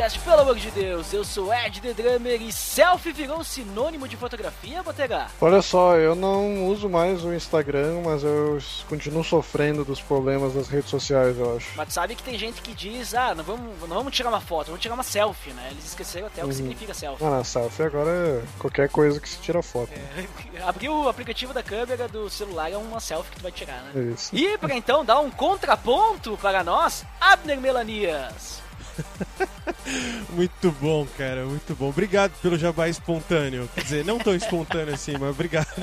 Podcast, pelo amor de Deus. Eu sou Ed The Drummer e selfie virou sinônimo de fotografia, Botega? Olha só, eu não uso mais o Instagram, mas eu continuo sofrendo dos problemas das redes sociais, eu acho. Mas sabe que tem gente que diz, ah, não vamos, não vamos tirar uma foto, vamos tirar uma selfie, né? Eles esqueceram até o que significa selfie. Ah, selfie agora é qualquer coisa que se tira foto. É, abrir o aplicativo da câmera do celular é uma selfie que tu vai tirar, né? Isso. E para então dar um contraponto para nós, Abner Melanias. Muito bom, cara, muito bom. Obrigado pelo jabá espontâneo. Quer dizer, não tão espontâneo assim, mas obrigado.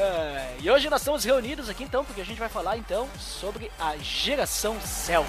É, e hoje nós estamos reunidos aqui então, porque a gente vai falar então sobre a geração selfie.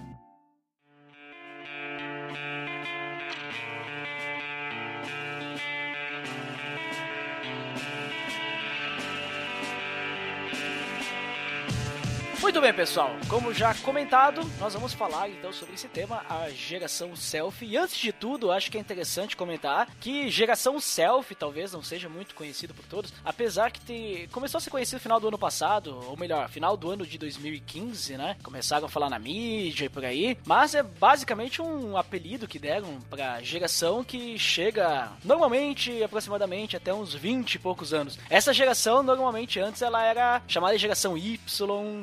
Muito bem, pessoal. Como já comentado, nós vamos falar então sobre esse tema, a geração selfie. E antes de tudo, acho que é interessante comentar que geração selfie talvez não seja muito conhecido por todos, apesar que te... começou a ser conhecido no final do ano passado, ou melhor, final do ano de 2015, né? Começaram a falar na mídia e por aí, mas é basicamente um apelido que deram pra geração que chega normalmente aproximadamente até uns 20 e poucos anos. Essa geração normalmente antes ela era chamada de geração Y,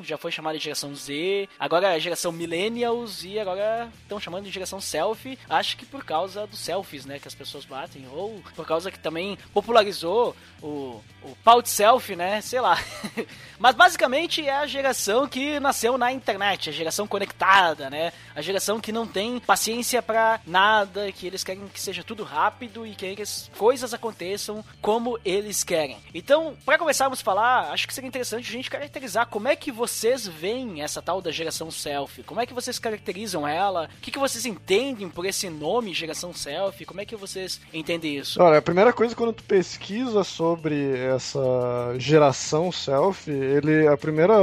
já foi chamada de geração Z, agora é geração Millennials e agora estão chamando de geração Selfie. Acho que por causa dos selfies, né, que as pessoas batem, ou por causa que também popularizou o, o pau de selfie, né, sei lá. Mas basicamente é a geração que nasceu na internet, a geração conectada, né, a geração que não tem paciência para nada, que eles querem que seja tudo rápido e querem que as coisas aconteçam como eles querem. Então, para começarmos a falar, acho que seria interessante a gente caracterizar como é que vocês veem essa tal da geração selfie? Como é que vocês caracterizam ela? O que, que vocês entendem por esse nome geração selfie? Como é que vocês entendem isso? Olha, a primeira coisa quando tu pesquisa sobre essa geração selfie, ele a primeira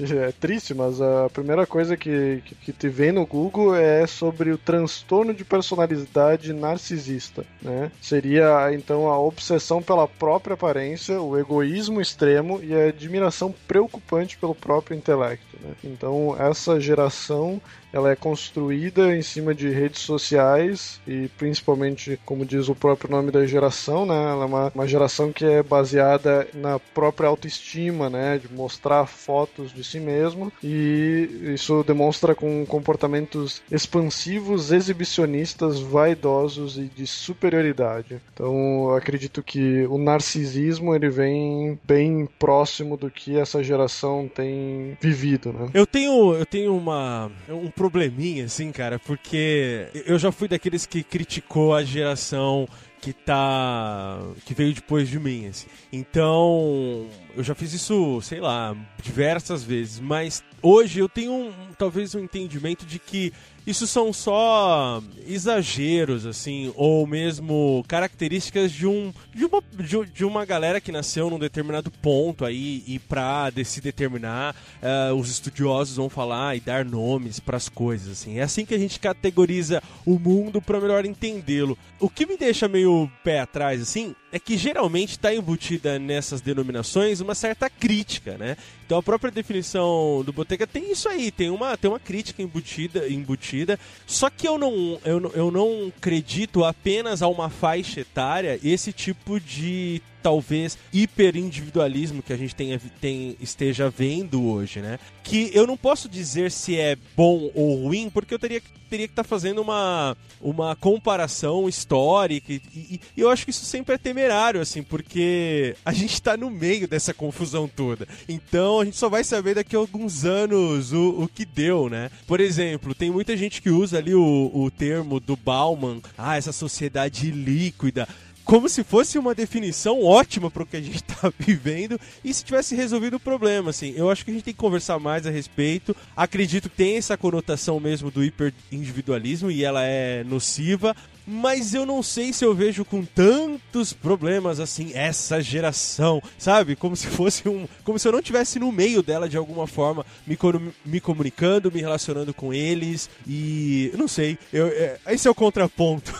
é triste, mas a primeira coisa que, que, que te vem no Google é sobre o transtorno de personalidade narcisista, né? Seria então a obsessão pela própria aparência, o egoísmo extremo e a admiração preocupante pelo próprio intelecto. Né? Então essa geração ela é construída em cima de redes sociais e principalmente, como diz o próprio nome da geração, né? Ela é uma, uma geração que é baseada na própria autoestima, né? De mostrar fotos de si mesmo e isso demonstra com comportamentos expansivos, exibicionistas, vaidosos e de superioridade. Então, acredito que o narcisismo ele vem bem próximo do que essa geração tem vivido, né? Eu tenho, eu tenho uma, um probleminha, assim, cara, porque eu já fui daqueles que criticou a geração que tá. que veio depois de mim, assim. Então, eu já fiz isso, sei lá, diversas vezes, mas hoje eu tenho um, talvez um entendimento de que isso são só exageros, assim, ou mesmo características de um de uma, de, de uma galera que nasceu num determinado ponto aí e pra de se determinar, uh, os estudiosos vão falar e dar nomes para as coisas, assim. É assim que a gente categoriza o mundo para melhor entendê-lo. O que me deixa meio pé atrás, assim, é que geralmente está embutida nessas denominações uma certa crítica, né? Então a própria definição do Boteca tem isso aí, tem uma, tem uma crítica embutida, embutida. Só que eu não, eu, eu não acredito apenas a uma faixa etária esse tipo de talvez hiperindividualismo que a gente tenha, tem, esteja vendo hoje, né? Que eu não posso dizer se é bom ou ruim, porque eu teria, teria que estar tá fazendo uma, uma comparação histórica, e, e, e, eu acho que isso sempre é temerário, assim, porque a gente tá no meio dessa confusão toda. Então a gente só vai saber daqui a alguns anos o, o que deu, né? Por exemplo, tem muita gente que usa ali o, o termo do Bauman, ah, essa sociedade líquida como se fosse uma definição ótima para o que a gente está vivendo e se tivesse resolvido o problema, assim. Eu acho que a gente tem que conversar mais a respeito. Acredito que tem essa conotação mesmo do hiperindividualismo e ela é nociva, mas eu não sei se eu vejo com tantos problemas assim essa geração, sabe? Como se fosse um, como se eu não tivesse no meio dela de alguma forma, me, me comunicando, me relacionando com eles e não sei, eu, é, esse é o contraponto.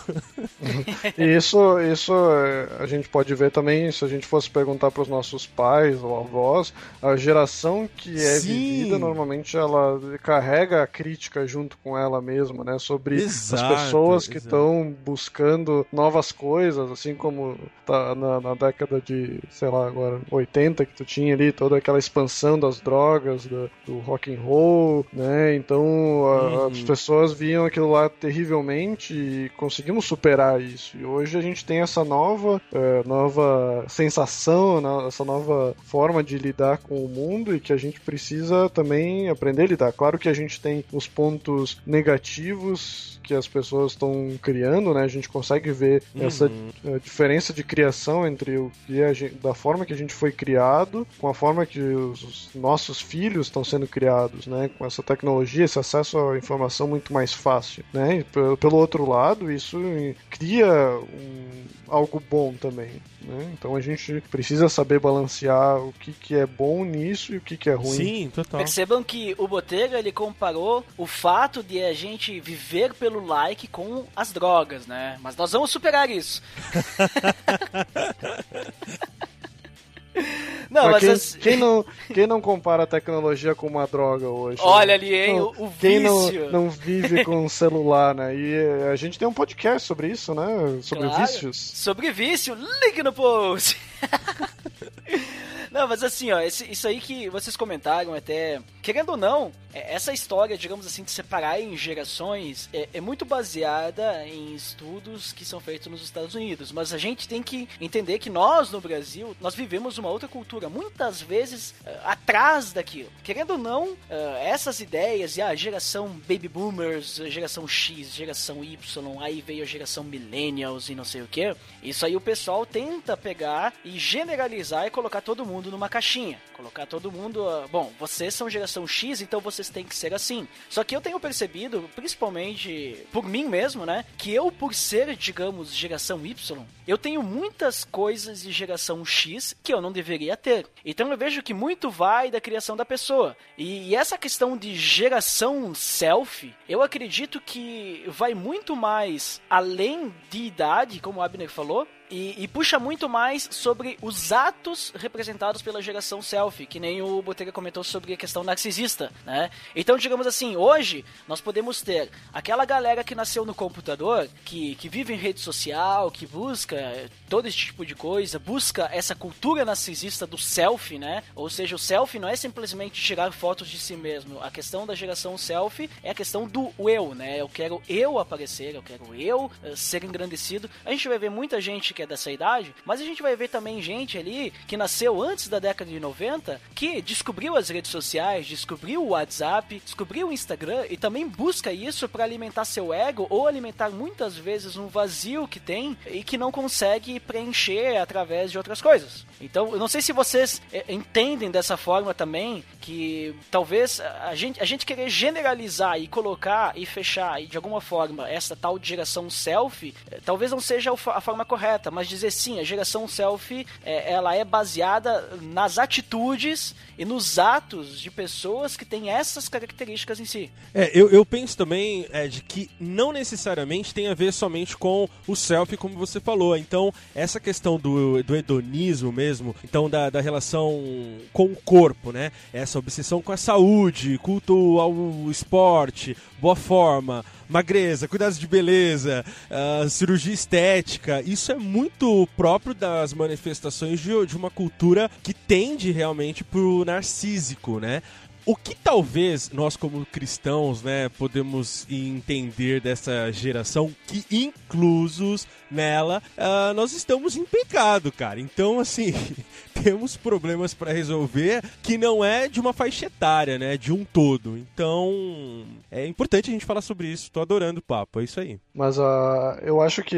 isso, isso é, a gente pode ver também se a gente fosse perguntar para os nossos pais ou avós, a geração que é Sim. vivida normalmente ela carrega a crítica junto com ela mesma, né? Sobre exato, as pessoas que estão buscando novas coisas, assim como tá na, na, década de, sei lá, agora 80 que tu tinha ali toda aquela expansão das drogas, do, do rock and roll, né? Então a, as uhum. pessoas viam aquilo lá terrivelmente e conseguimos superar isso. E hoje a gente tem essa nova, é, nova sensação, né? essa nova forma de lidar com o mundo e que a gente precisa também aprender a lidar. Claro que a gente tem os pontos negativos que as pessoas estão criando, né? A gente consegue ver uhum. essa eh, diferença de criação entre o que a gente, da forma que a gente foi criado com a forma que os nossos filhos estão sendo criados, né? Com essa tecnologia, esse acesso à informação muito mais fácil, né? E pelo outro lado, isso cria um, algo bom também, né? Então a gente precisa saber balancear o que, que é bom nisso e o que, que é ruim. Sim, total. Percebam que o Botega ele comparou o fato de a gente viver pelo like com as drogas, né? Mas nós vamos superar isso. Não, mas, mas quem, assim... quem, não, quem não compara a tecnologia com uma droga hoje? Olha né? ali, hein? o, o quem vício. Não, não vive com um celular, né? E a gente tem um podcast sobre isso, né? Sobre claro. vícios. Sobre vício, link no post. Não, mas assim, ó, esse, isso aí que vocês comentaram até, querendo ou não, é, essa história, digamos assim, de separar em gerações é, é, muito baseada em estudos que são feitos nos Estados Unidos. Mas a gente tem que entender que nós, no Brasil, nós vivemos uma outra cultura, muitas vezes uh, atrás daquilo. Querendo ou não, uh, essas ideias, e a geração Baby Boomers, geração X, geração Y, aí veio a geração Millennials e não sei o que, isso aí o pessoal tenta pegar e generalizar e colocar todo mundo mundo numa caixinha. Colocar todo mundo. Bom, vocês são geração X, então vocês têm que ser assim. Só que eu tenho percebido, principalmente por mim mesmo, né? Que eu, por ser, digamos, geração Y, eu tenho muitas coisas de geração X que eu não deveria ter. Então eu vejo que muito vai da criação da pessoa. E, e essa questão de geração self, eu acredito que vai muito mais além de idade, como o Abner falou, e, e, puxa muito mais sobre os atos representados pela geração selfie, que nem o Botega comentou sobre a questão narcisista, né? Então, digamos assim, hoje nós podemos ter aquela galera que nasceu no computador, que, que vive em rede social, que busca todo esse tipo de coisa, busca essa cultura narcisista do selfie, né? Ou seja, o selfie não é simplesmente tirar fotos de si mesmo. A questão da geração selfie é a questão do eu, né? Eu quero eu aparecer, eu quero eu uh, ser engrandecido. A gente vai ver muita gente que que é dessa idade, mas a gente vai ver também gente ali que nasceu antes da década de 90 que descobriu as redes sociais, descobriu o WhatsApp, descobriu o Instagram e também busca isso para alimentar seu ego ou alimentar muitas vezes um vazio que tem e que não consegue preencher através de outras coisas. Então, eu não sei se vocês é, entendem dessa forma também que talvez a gente, a gente querer generalizar e colocar e fechar e de alguma forma essa tal geração selfie, é, talvez não seja a forma correta, mas dizer sim, a geração selfie é, ela é baseada nas atitudes e nos atos de pessoas que têm essas características em si. É, eu, eu penso também, Ed, que não necessariamente tem a ver somente com o selfie, como você falou. Então, essa questão do, do hedonismo mesmo, então da, da relação com o corpo, né? Essa obsessão com a saúde, culto ao esporte, boa forma magreza, cuidados de beleza, uh, cirurgia estética. Isso é muito próprio das manifestações de, de uma cultura que tende realmente pro narcísico, né? O que talvez nós, como cristãos, né, podemos entender dessa geração, que inclusos nela, uh, nós estamos em pecado, cara. Então, assim, temos problemas para resolver que não é de uma faixa etária, né, de um todo. Então, é importante a gente falar sobre isso. Tô adorando o papo, é isso aí. Mas uh, eu acho que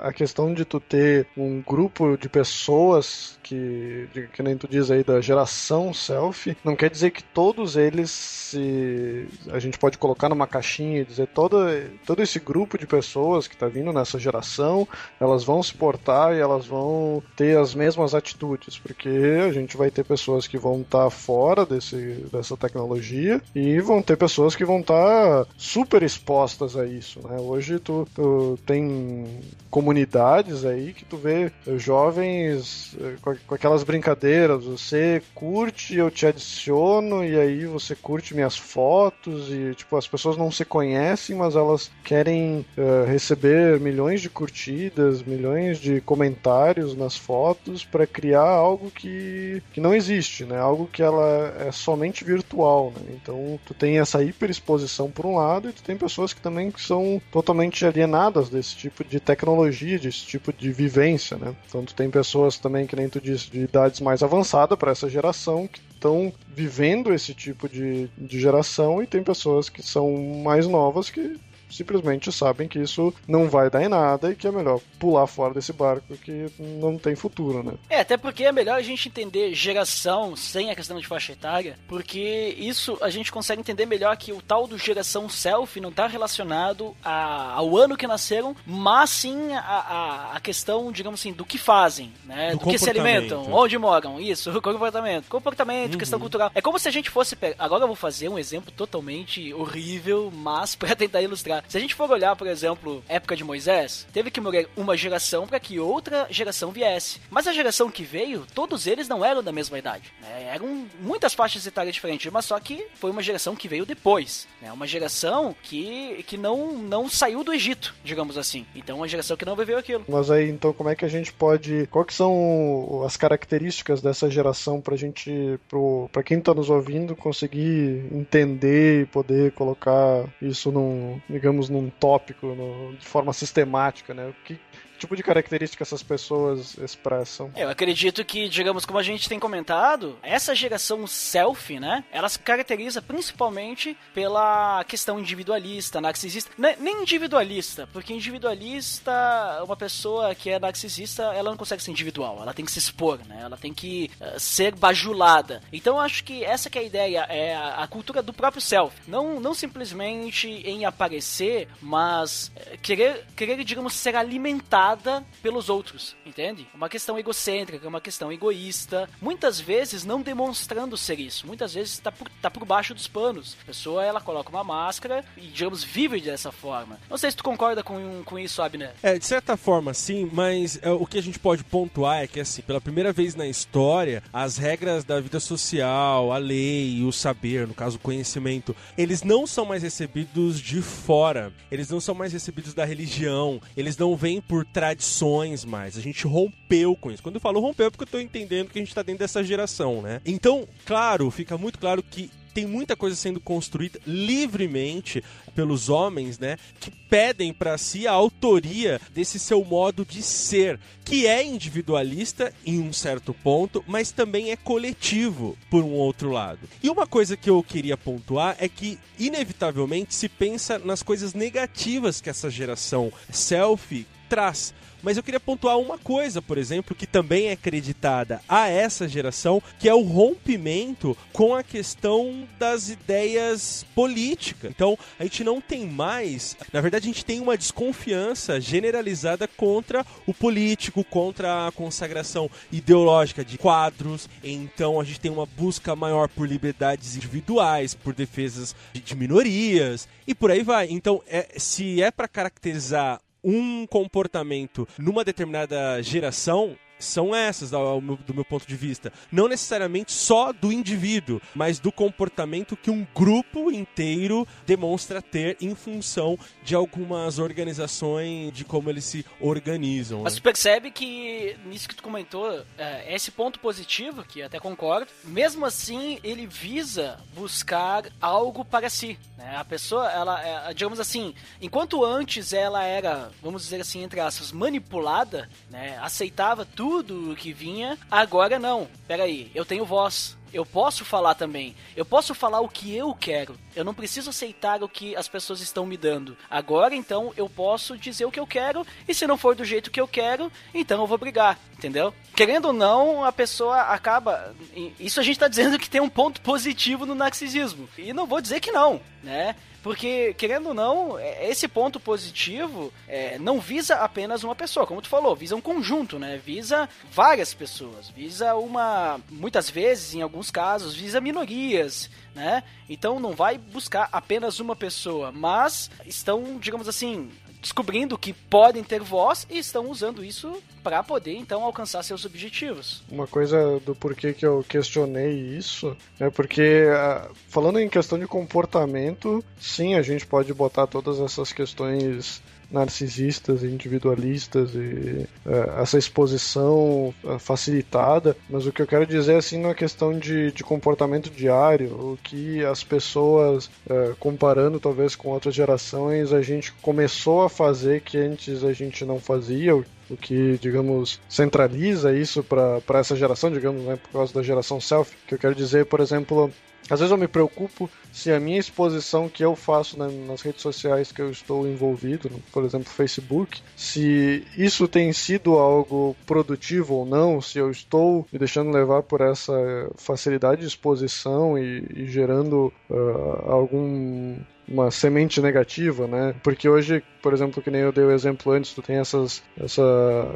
a questão de tu ter um grupo de pessoas que, que nem tu diz aí, da geração selfie, não quer dizer que todos eles se, a gente pode colocar numa caixinha e dizer todo, todo esse grupo de pessoas que está vindo nessa geração, elas vão se portar e elas vão ter as mesmas atitudes, porque a gente vai ter pessoas que vão estar tá fora desse, dessa tecnologia e vão ter pessoas que vão estar tá super expostas a isso. Né? Hoje tu, tu tem comunidades aí que tu vê jovens eh, com aquelas brincadeiras, você curte, eu te adiciono e aí você curte minhas fotos e tipo as pessoas não se conhecem, mas elas querem uh, receber milhões de curtidas, milhões de comentários nas fotos para criar algo que, que não existe, né? Algo que ela é somente virtual, né? Então tu tem essa hiperexposição por um lado e tu tem pessoas que também são totalmente alienadas desse tipo de tecnologia, desse tipo de vivência, né? Então tu tem pessoas também que nem tu de, de idades mais avançadas para essa geração que estão vivendo esse tipo de, de geração e tem pessoas que são mais novas que simplesmente sabem que isso não vai dar em nada e que é melhor pular fora desse barco que não tem futuro, né? É, até porque é melhor a gente entender geração sem a questão de faixa etária, porque isso a gente consegue entender melhor que o tal do geração self não está relacionado a, ao ano que nasceram, mas sim a, a, a, questão, digamos assim, do que fazem, né? Do, do que se alimentam, onde moram, isso, comportamento, comportamento, uhum. questão cultural. É como se a gente fosse. Agora eu vou fazer um exemplo totalmente horrível, mas para tentar ilustrar. Se a gente for olhar, por exemplo, época de Moisés, teve que morrer uma geração para que outra geração viesse. Mas a geração que veio, todos eles não eram da mesma idade. Né? Eram muitas faixas etárias diferentes, mas só que foi uma geração que veio depois. Né? Uma geração que, que não, não saiu do Egito, digamos assim. Então, uma geração que não viveu aquilo. Mas aí, então, como é que a gente pode. Quais que são as características dessa geração pra gente, pro, quem tá nos ouvindo, conseguir entender e poder colocar isso num, digamos, num tópico, no, de forma sistemática, né? O que, tipo de característica essas pessoas expressam? Eu acredito que, digamos, como a gente tem comentado, essa geração selfie, né? Ela se caracteriza principalmente pela questão individualista, narcisista. Nem individualista, porque individualista, uma pessoa que é narcisista, ela não consegue ser individual, ela tem que se expor, né? Ela tem que uh, ser bajulada. Então eu acho que essa que é a ideia, é a, cultura do próprio self. Não, não simplesmente em aparecer, mas uh, querer, querer, digamos, ser alimentado pelos outros, entende? Uma questão egocêntrica, uma questão egoísta, muitas vezes não demonstrando ser isso, muitas vezes está por, tá por baixo dos panos. A pessoa ela coloca uma máscara e, digamos, vive dessa forma. Não sei se tu concorda com, com isso, Abner. É, de certa forma sim, mas é, o que a gente pode pontuar é que, assim, pela primeira vez na história, as regras da vida social, a lei, o saber, no caso o conhecimento, eles não são mais recebidos de fora, eles não são mais recebidos da religião, eles não vêm por tradições mais. A gente rompeu com isso. Quando eu falo rompeu é porque eu tô entendendo que a gente tá dentro dessa geração, né? Então, claro, fica muito claro que tem muita coisa sendo construída livremente pelos homens, né? Que pedem para si a autoria desse seu modo de ser, que é individualista em um certo ponto, mas também é coletivo por um outro lado. E uma coisa que eu queria pontuar é que inevitavelmente se pensa nas coisas negativas que essa geração selfie traz. Mas eu queria pontuar uma coisa, por exemplo, que também é acreditada a essa geração, que é o rompimento com a questão das ideias políticas. Então, a gente não tem mais, na verdade, a gente tem uma desconfiança generalizada contra o político, contra a consagração ideológica de quadros. Então, a gente tem uma busca maior por liberdades individuais, por defesas de minorias e por aí vai. Então, é, se é para caracterizar um comportamento numa determinada geração, são essas, do meu, ponto de vista. Não necessariamente só do indivíduo, mas do comportamento que um grupo inteiro demonstra ter em função de algumas organizações, de como eles se organizam. Mas né? tu percebe que, nisso que tu comentou, é, esse ponto positivo, que até concordo, mesmo assim ele visa buscar algo para si. Né? A pessoa, ela, é, digamos assim, enquanto antes ela era, vamos dizer assim, entre aspas, manipulada, né? aceitava tudo o que vinha, agora não. Peraí, eu tenho voz. Eu posso falar também. Eu posso falar o que eu quero. Eu não preciso aceitar o que as pessoas estão me dando. Agora, então, eu posso dizer o que eu quero. E se não for do jeito que eu quero, então eu vou brigar. Entendeu? Querendo ou não, a pessoa acaba. Isso a gente tá dizendo que tem um ponto positivo no narcisismo. E não vou dizer que não, né? Porque, querendo ou não, esse ponto positivo é, não visa apenas uma pessoa, como tu falou, visa um conjunto, né? Visa várias pessoas, visa uma. Muitas vezes, em alguns casos, visa minorias, né? Então não vai buscar apenas uma pessoa, mas estão, digamos assim, descobrindo que podem ter voz e estão usando isso para poder então alcançar seus objetivos. Uma coisa do porquê que eu questionei isso é porque ah, falando em questão de comportamento, sim, a gente pode botar todas essas questões narcisistas e individualistas e uh, essa exposição uh, facilitada, mas o que eu quero dizer assim na questão de, de comportamento diário, o que as pessoas, comparando talvez com outras gerações, a gente começou a fazer que antes a gente não fazia, o que, digamos, centraliza isso para essa geração, digamos, né, por causa da geração self, que eu quero dizer, por exemplo, às vezes eu me preocupo se a minha exposição que eu faço nas redes sociais que eu estou envolvido, por exemplo, Facebook, se isso tem sido algo produtivo ou não, se eu estou me deixando levar por essa facilidade de exposição e, e gerando uh, algum uma semente negativa, né? Porque hoje, por exemplo, que nem eu dei o exemplo antes, tu tem essas, essa,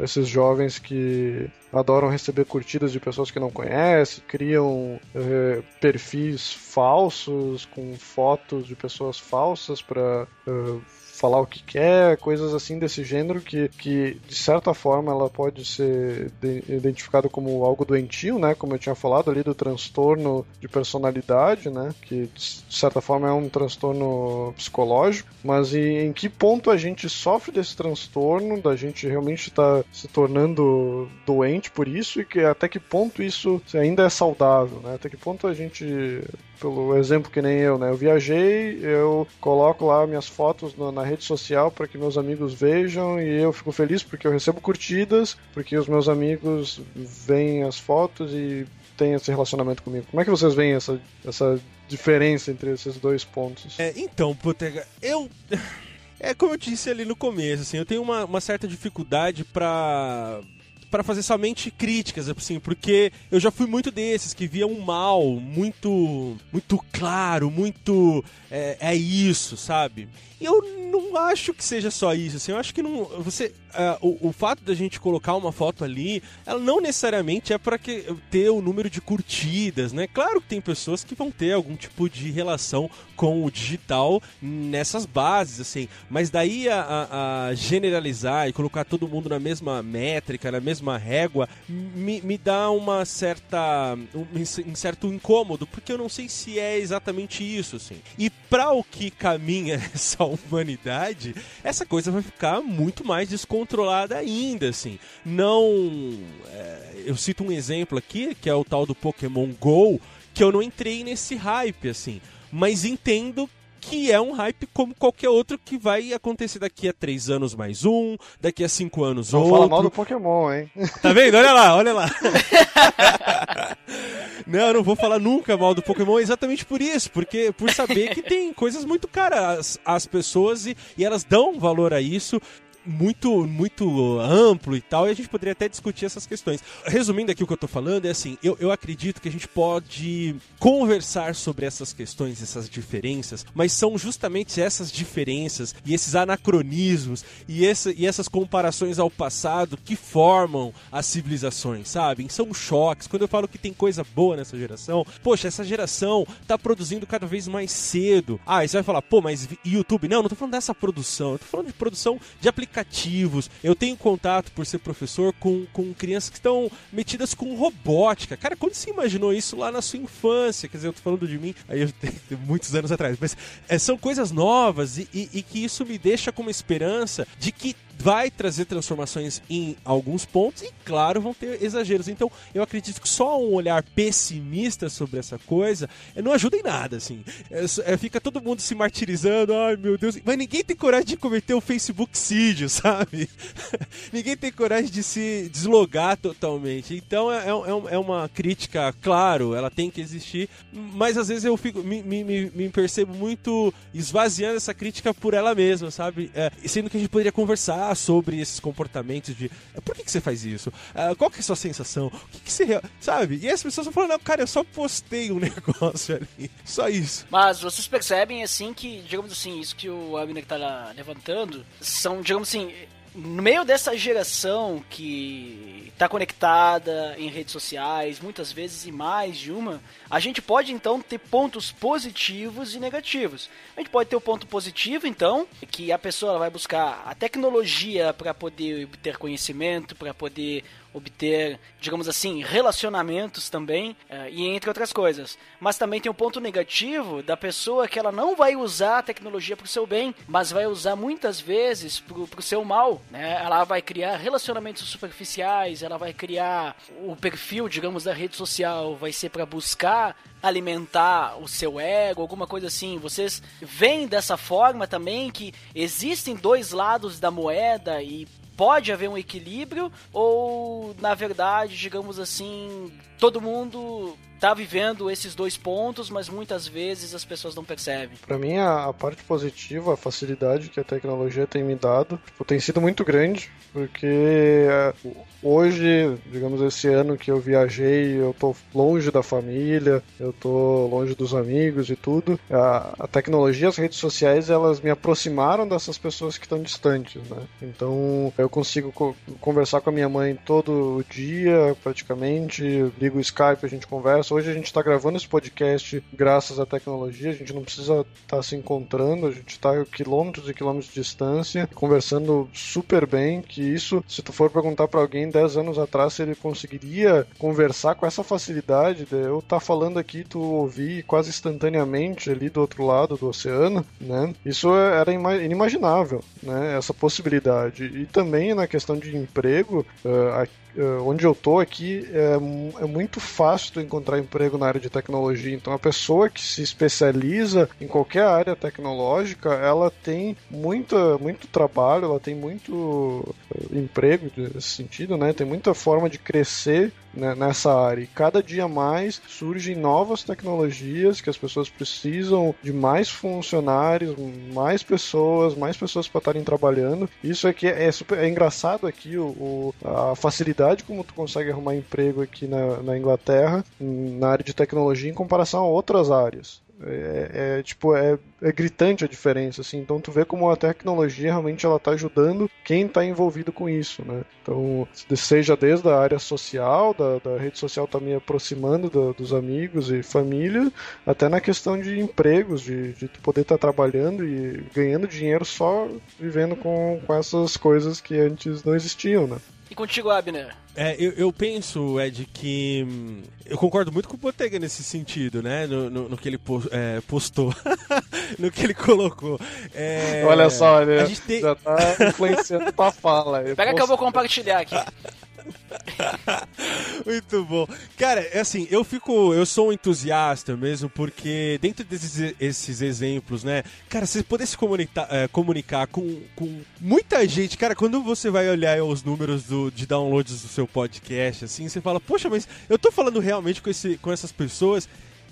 esses jovens que adoram receber curtidas de pessoas que não conhecem, criam é, perfis falsos com fotos de pessoas falsas para uh, falar o que quer, coisas assim desse gênero que, que de certa forma ela pode ser identificada como algo doentio, né? Como eu tinha falado ali do transtorno de personalidade, né? Que de certa forma é um transtorno psicológico, mas em, que ponto a gente sofre desse transtorno, da gente realmente estar tá se tornando doente por isso e que até que ponto isso ainda é saudável, né? Até que ponto a gente pelo exemplo que nem eu, né? Eu viajei, eu coloco lá minhas fotos na rede social para que meus amigos vejam e eu fico feliz porque eu recebo curtidas, porque os meus amigos veem as fotos e têm esse relacionamento comigo. Como é que vocês veem essa, essa diferença entre esses dois pontos? É, então, Putega, eu. É como eu disse ali no começo, assim, eu tenho uma, uma certa dificuldade para para fazer somente críticas, assim, porque eu já fui muito desses que via um mal muito muito claro, muito é, é isso, sabe? E eu não acho que seja só isso, assim, eu acho que não você uh, o, o fato da gente colocar uma foto ali, ela não necessariamente é para ter o número de curtidas, né? Claro que tem pessoas que vão ter algum tipo de relação com o digital nessas bases, assim, mas daí a, a, generalizar e colocar todo mundo na mesma métrica, na mesma régua, me, me dá uma certa um, um certo incômodo, porque eu não sei se é exatamente isso, assim. E para o que caminha essa humanidade, essa coisa vai ficar muito mais descontrolada controlada ainda, assim. Não. É, eu cito um exemplo aqui, que é o tal do Pokémon GO, que eu não entrei nesse hype, assim. Mas entendo que é um hype como qualquer outro que vai acontecer daqui a três anos mais um, daqui a cinco anos não outro. Não fala mal do Pokémon, hein? Tá vendo? Olha lá, olha lá. não, eu não vou falar nunca mal do Pokémon exatamente por isso, porque por saber que tem coisas muito caras às pessoas e, e elas dão valor a isso muito, muito amplo e tal, e a gente poderia até discutir essas questões. Resumindo aqui o que eu tô falando, é assim, eu, eu acredito que a gente pode conversar sobre essas questões, essas diferenças, mas são justamente essas diferenças e esses anacronismos e, essa, e essas comparações ao passado que formam as civilizações, sabe? São choques. Quando eu falo que tem coisa boa nessa geração, poxa, essa geração tá produzindo cada vez mais cedo. Ah, e você vai falar, pô, mas YouTube? Não, não tô falando dessa produção, eu tô falando de produção de aplicação aplicativos. Eu tenho contato, por ser professor, com, com crianças que estão metidas com robótica. Cara, quando você imaginou isso lá na sua infância? Quer dizer, eu tô falando de mim, aí eu tenho muitos anos atrás, mas é, são coisas novas e, e, e que isso me deixa com uma esperança de que vai trazer transformações em alguns pontos e, claro, vão ter exageros. Então, eu acredito que só um olhar pessimista sobre essa coisa eh, não ajuda em nada, assim. É, é, fica todo mundo se martirizando, ai meu Deus, mas ninguém tem coragem de cometer o Facebook sídio, sabe? ninguém tem coragem de se deslogar totalmente. Então, é, é, é, uma crítica, claro, ela tem que existir, mas às vezes eu fico, me, me, me percebo muito esvaziando essa crítica por ela mesma, sabe? É, sendo que a gente poderia conversar sobre esses comportamentos de por que, que você faz isso? Uh, qual que é a sua sensação? O que, que você. Sabe? E as pessoas estão falando, não, cara, eu só postei um negócio ali. Só isso. Mas vocês percebem, assim, que, digamos assim, isso que o Abner tá levantando são, digamos assim, no meio dessa geração que está conectada em redes sociais, muitas vezes e mais de uma, a gente pode então ter pontos positivos e negativos. A gente pode ter o ponto positivo, então, que a pessoa vai buscar a tecnologia para poder obter conhecimento, para poder obter, digamos assim, relacionamentos também, uh, e entre outras coisas. Mas também tem um ponto negativo da pessoa que ela não vai usar a tecnologia para o seu bem, mas vai usar muitas vezes para o seu mal. Né? Ela vai criar relacionamentos superficiais, ela vai criar o perfil, digamos, da rede social, vai ser para buscar alimentar o seu ego, alguma coisa assim. Vocês veem dessa forma também que existem dois lados da moeda e pode haver um equilíbrio ou na verdade, digamos assim, todo mundo tá vivendo esses dois pontos, mas muitas vezes as pessoas não percebem. Para mim, a, a, parte positiva, a facilidade que a tecnologia tem me dado, tipo, tem sido muito grande, porque é, hoje, digamos, esse ano que eu viajei, eu tô longe da família, eu tô longe dos amigos e tudo. A, a tecnologia, as redes sociais, elas me aproximaram dessas pessoas que estão distantes, né? Então, eu consigo co conversar com a minha mãe todo dia, praticamente, ligo o Skype, a gente conversa, Hoje a gente está gravando esse podcast graças à tecnologia, a gente não precisa estar tá se encontrando, a gente está quilômetros e quilômetros de distância, conversando super bem, que isso, se tu for perguntar para alguém 10 anos atrás se ele conseguiria conversar com essa facilidade de eu estar tá falando aqui, tu ouvir quase instantaneamente ali do outro lado do oceano, né? Isso era inimaginável, né? Essa possibilidade. E também na questão de emprego, uh, onde eu tô aqui é, é, muito fácil tu encontrar emprego na área de tecnologia. Então a pessoa que se especializa em qualquer área tecnológica, ela tem muita, muito trabalho, ela tem muito emprego nesse sentido, né? Tem muita forma de crescer né, nessa área. E cada dia mais surgem novas tecnologias que as pessoas precisam de mais funcionários, mais pessoas, mais pessoas para estarem trabalhando. Isso aqui é, é, super, é engraçado aqui o, o, a facilidade como tu consegue arrumar emprego aqui na, na Inglaterra na área de tecnologia em comparação a outras áreas. É, é, tipo, é, é, gritante a diferença, assim. Então tu vê como a tecnologia realmente ela tá ajudando quem está envolvido com isso, né? Então, seja desde a área social, da, da rede social tá me aproximando da, dos amigos e família, até na questão de empregos, de, de poder estar tá trabalhando e ganhando dinheiro só vivendo com, com essas coisas que antes não existiam, né? E contigo, Abner? É, eu, eu, penso, Ed, que hum, eu concordo muito com o Botega nesse sentido, né? No, no, no que ele po é, postou, no que ele colocou. É, Olha só, ele tem... já tá influenciando tua fala. Pega que eu vou compartilhar aqui. Muito bom. Cara, é assim, eu fico. Eu sou um entusiasta mesmo, porque dentro desses esses exemplos, né? Cara, se você pudesse comunicar, é, comunicar com, com muita gente, cara, quando você vai olhar os números do, de downloads do seu podcast, assim, você fala, poxa, mas eu tô falando realmente com, esse, com essas pessoas.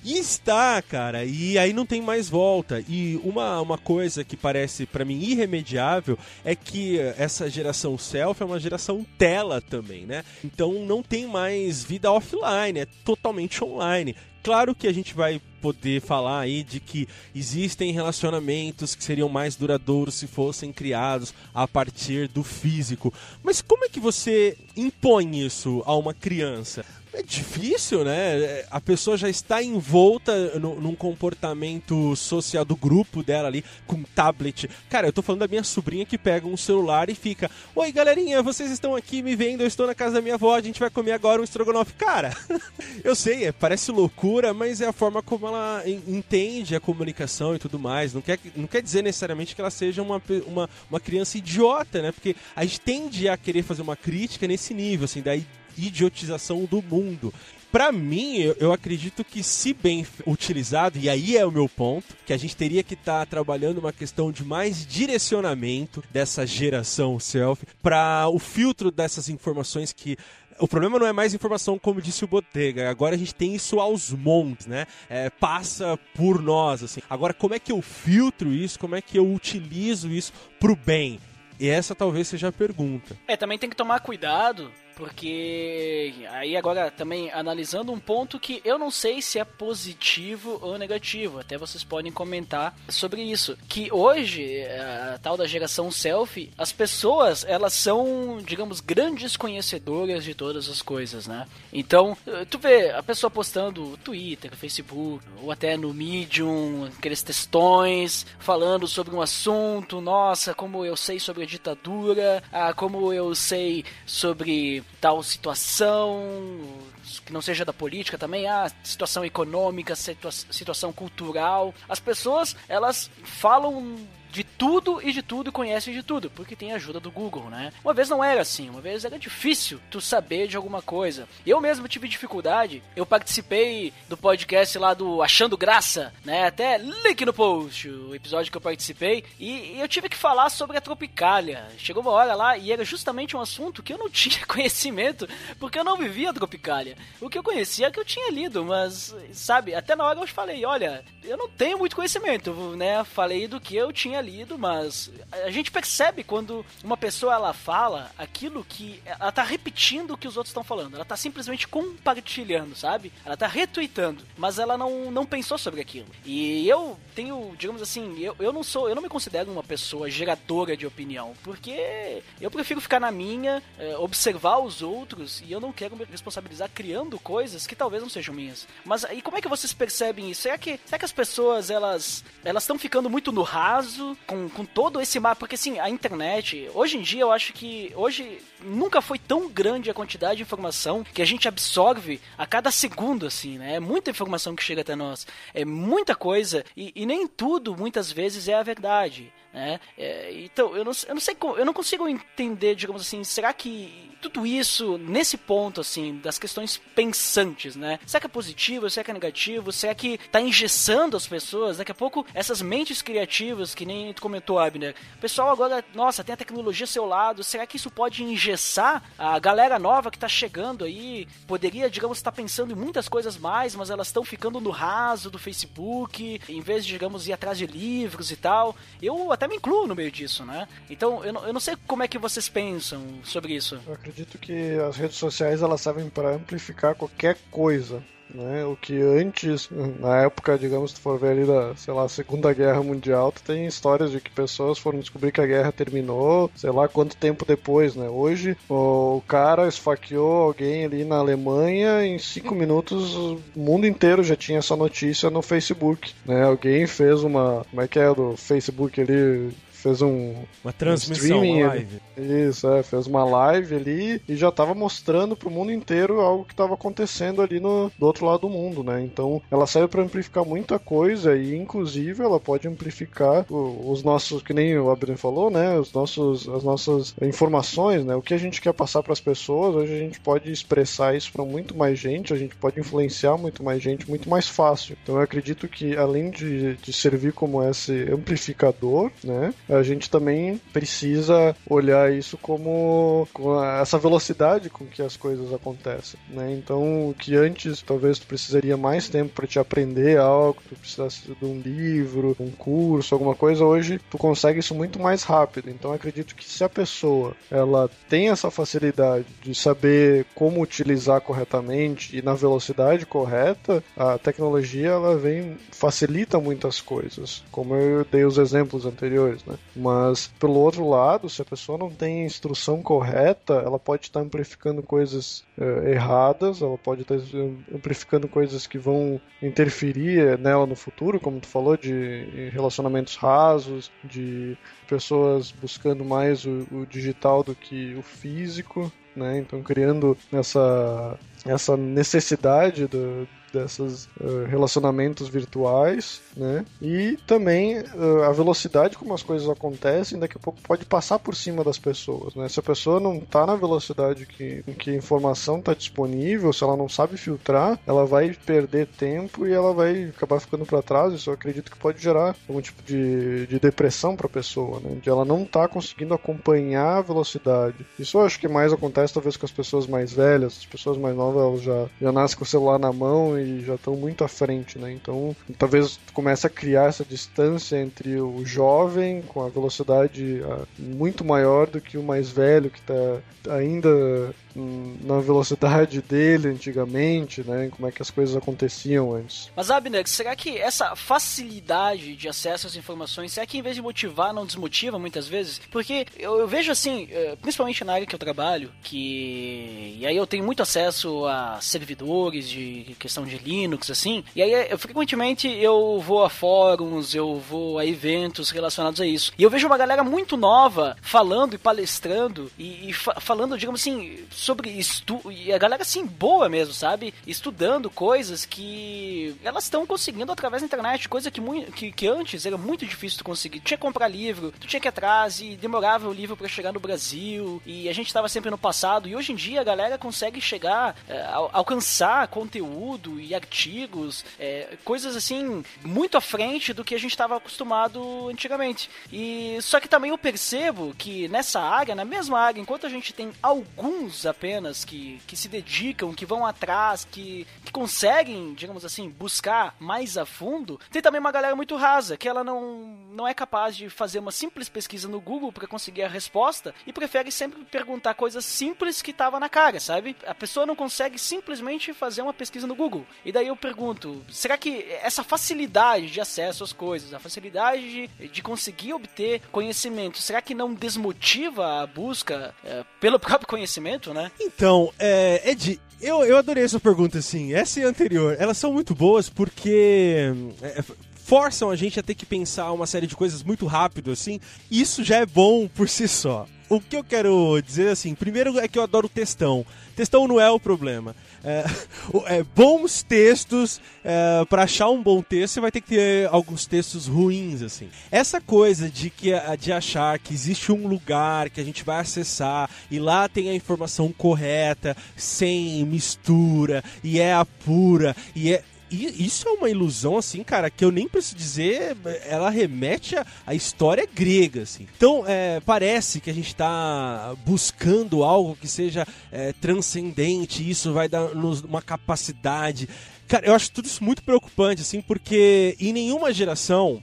E está, cara, e aí não tem mais volta. E uma, uma coisa que parece para mim irremediável é que essa geração selfie é uma geração tela também, né? Então não tem mais vida offline, é totalmente online. Claro que a gente vai poder falar aí de que existem relacionamentos que seriam mais duradouros se fossem criados a partir do físico. Mas como é que você impõe isso a uma criança? É difícil, né? A pessoa já está envolta no, num comportamento social do grupo dela ali, com tablet. Cara, eu tô falando da minha sobrinha que pega um celular e fica: Oi, galerinha, vocês estão aqui me vendo? Eu estou na casa da minha avó, a gente vai comer agora um estrogonofe. Cara, eu sei, é, parece loucura, mas é a forma como ela entende a comunicação e tudo mais. Não quer, não quer dizer necessariamente que ela seja uma, uma, uma criança idiota, né? Porque a gente tende a querer fazer uma crítica nesse nível, assim, da idiotização do mundo. Para mim, eu, acredito que se bem utilizado, e aí é o meu ponto, que a gente teria que estar tá trabalhando uma questão de mais direcionamento dessa geração selfie para o filtro dessas informações que o problema não é mais informação, como disse o Botega. Agora a gente tem isso aos montes, né? É, passa por nós, assim. Agora, como é que eu filtro isso? Como é que eu utilizo isso pro bem? E essa talvez seja a pergunta. É, também tem que tomar cuidado porque aí agora também analisando um ponto que eu não sei se é positivo ou negativo, até vocês podem comentar sobre isso. Que hoje, a tal da geração selfie, as pessoas elas são, digamos, grandes conhecedoras de todas as coisas, né? Então, tu vê a pessoa postando Twitter, Facebook, ou até no Medium, aqueles textões, falando sobre um assunto, nossa, como eu sei sobre a ditadura, ah, como eu sei sobre tal situação que não seja da política também, ah, situação econômica, situa situação cultural. As pessoas, elas falam de tudo e de tudo e conhece de tudo, porque tem a ajuda do Google, né? Uma vez não era assim, uma vez era difícil tu saber de alguma coisa. Eu mesmo tive dificuldade, eu participei do podcast lá do Achando Graça, né? Até link no post, o episódio que eu participei, e, eu tive que falar sobre a Tropicália. Chegou uma hora lá e era justamente um assunto que eu não tinha conhecimento, porque eu não vivia a Tropicália. O que eu conhecia é que eu tinha lido, mas, sabe, até na hora eu falei, olha, eu não tenho muito conhecimento, né? Falei do que eu tinha lido, mas a gente percebe quando uma pessoa ela fala aquilo que ela tá repetindo o que os outros estão falando. Ela tá simplesmente compartilhando, sabe? Ela tá retweetando, mas ela não, não pensou sobre aquilo. E eu tenho, digamos assim, eu, eu não sou, eu não me considero uma pessoa geradora de opinião, porque eu prefiro ficar na minha, é, observar os outros e eu não quero me responsabilizar criando coisas que talvez não sejam minhas. Mas e como é que vocês percebem isso? Será que, será que as pessoas elas elas estão ficando muito no raso com, com todo esse mar, porque assim, a internet, hoje em dia eu acho que hoje nunca foi tão grande a quantidade de informação que a gente absorve a cada segundo, assim, né? É muita informação que chega até nós, é muita coisa e, e nem tudo muitas vezes é a verdade. Né? É, então, eu não, eu não sei, eu não consigo entender, digamos assim, será que tudo isso, nesse ponto, assim, das questões pensantes, né? Será que é positivo, será que é negativo, será que tá engessando as pessoas? Daqui a pouco, essas mentes criativas, que nem tu comentou, Abner, o pessoal agora, nossa, tem a tecnologia ao seu lado, será que isso pode engessar a galera nova que tá chegando aí? Poderia, digamos, estar tá pensando em muitas coisas mais, mas elas estão ficando no raso do Facebook, em vez de, digamos, ir atrás de livros e tal. Eu até até me incluo no meio disso, né? Então eu não, eu não sei como é que vocês pensam sobre isso. Eu acredito que as redes sociais elas servem para amplificar qualquer coisa. Né? O que antes, na época, digamos, se for ver ali da, sei lá, Segunda Guerra Mundial, tu tem histórias de que pessoas foram descobrir que a guerra terminou, sei lá quanto tempo depois, né? Hoje, o cara esfaqueou alguém ali na Alemanha, em cinco minutos o mundo inteiro já tinha essa notícia no Facebook, né? Alguém fez uma, como é que é do Facebook ali, fez um. Uma transmissão, um uma live. Isso, é, fez uma live ali e já estava mostrando pro mundo inteiro algo que estava acontecendo ali no, do outro lado do mundo, né? Então ela serve para amplificar muita coisa e, inclusive, ela pode amplificar os nossos, que nem o Abner falou, né? Os nossos, as nossas informações, né? O que a gente quer passar para as pessoas, hoje a gente pode expressar isso para muito mais gente, a gente pode influenciar muito mais gente, muito mais fácil. Então eu acredito que, além de, de servir como esse amplificador, né? A gente também precisa olhar isso como com essa velocidade com que as coisas acontecem, né? Então, que antes talvez tu precisaria mais tempo para te aprender algo, tu precisasse de um livro, um curso, alguma coisa, hoje tu consegue isso muito mais rápido. Então, acredito que se a pessoa ela tem essa facilidade de saber como utilizar corretamente e na velocidade correta, a tecnologia ela vem facilita muitas coisas, como eu dei os exemplos anteriores, né? Mas, pelo outro lado, se a pessoa não tem a instrução correta, ela pode estar amplificando coisas uh, erradas, ela pode estar amplificando coisas que vão interferir nela no futuro, como tu falou, de relacionamentos rasos, de pessoas buscando mais o, o digital do que o físico. Né? Então criando essa, essa necessidade do, desses uh, relacionamentos virtuais, né? E também uh, a velocidade como as coisas acontecem, daqui a pouco pode passar por cima das pessoas, né? Se a pessoa não está na velocidade que, em que a informação está disponível, se ela não sabe filtrar, ela vai perder tempo e ela vai acabar ficando para trás. Isso eu acredito que pode gerar algum tipo de, de depressão para a pessoa, né? De ela não tá conseguindo acompanhar a velocidade. Isso eu acho que mais acontece talvez com as pessoas mais velhas, as pessoas mais novas elas já, já nascem com o celular na mão e já estão muito à frente, né? Então, talvez comece a criar essa distância entre o jovem com a velocidade ah, muito maior do que o mais velho que está ainda na velocidade dele antigamente, né? Como é que as coisas aconteciam antes. Mas Abner, será que essa facilidade de acesso às informações, será que em vez de motivar, não desmotiva muitas vezes? Porque eu, eu vejo assim, eh, principalmente na área que eu trabalho, que e aí eu tenho muito acesso a servidores de questão de Linux, assim, e aí eu, frequentemente eu vou a fóruns, eu vou a eventos relacionados a isso. E eu vejo uma galera muito nova falando e palestrando e, e fa falando, digamos assim, sobre estu e a galera assim boa mesmo, sabe? Estudando coisas que elas estão conseguindo através da internet, coisa que, que, que antes era muito difícil de conseguir. Tu tinha que comprar livro, tu tinha que ir atrás e demorava o livro para chegar no Brasil e a gente estava sempre no passado. E hoje em dia a galera consegue chegar, é, alcançar conteúdo e artigos, é, coisas assim muito à frente do que a gente estava acostumado antigamente. E só que também eu percebo que nessa área, na mesma área, enquanto a gente tem alguns apenas que, que se dedicam, que vão atrás, que, que conseguem, digamos assim, buscar mais a fundo, tem também uma galera muito rasa, que ela não, não é capaz de fazer uma simples pesquisa no Google para conseguir a resposta e prefere sempre perguntar coisas simples que tava na cara, sabe? A pessoa não consegue simplesmente fazer uma pesquisa no Google. E daí eu pergunto, será que essa facilidade de acesso às coisas, a facilidade de, de conseguir obter conhecimento, será que não desmotiva a busca é, pelo próprio conhecimento, né? Então, é, Ed, eu, eu adorei essa pergunta, assim. Essa e a anterior, elas são muito boas porque é, forçam a gente a ter que pensar uma série de coisas muito rápido, assim. Isso já é bom por si só o que eu quero dizer assim, primeiro é que eu adoro textão. Textão não é o problema. É, é, bons textos, é, para achar um bom texto, você vai ter que ter alguns textos ruins, assim. Essa coisa de, que, de achar que existe um lugar que a gente vai acessar e lá tem a informação correta, sem mistura, e é a pura, e é isso é uma ilusão, assim, cara, que eu nem preciso dizer, ela remete à história grega, assim. Então, é, parece que a gente está buscando algo que seja é, transcendente, isso vai dar-nos uma capacidade. Cara, eu acho tudo isso muito preocupante, assim, porque em nenhuma geração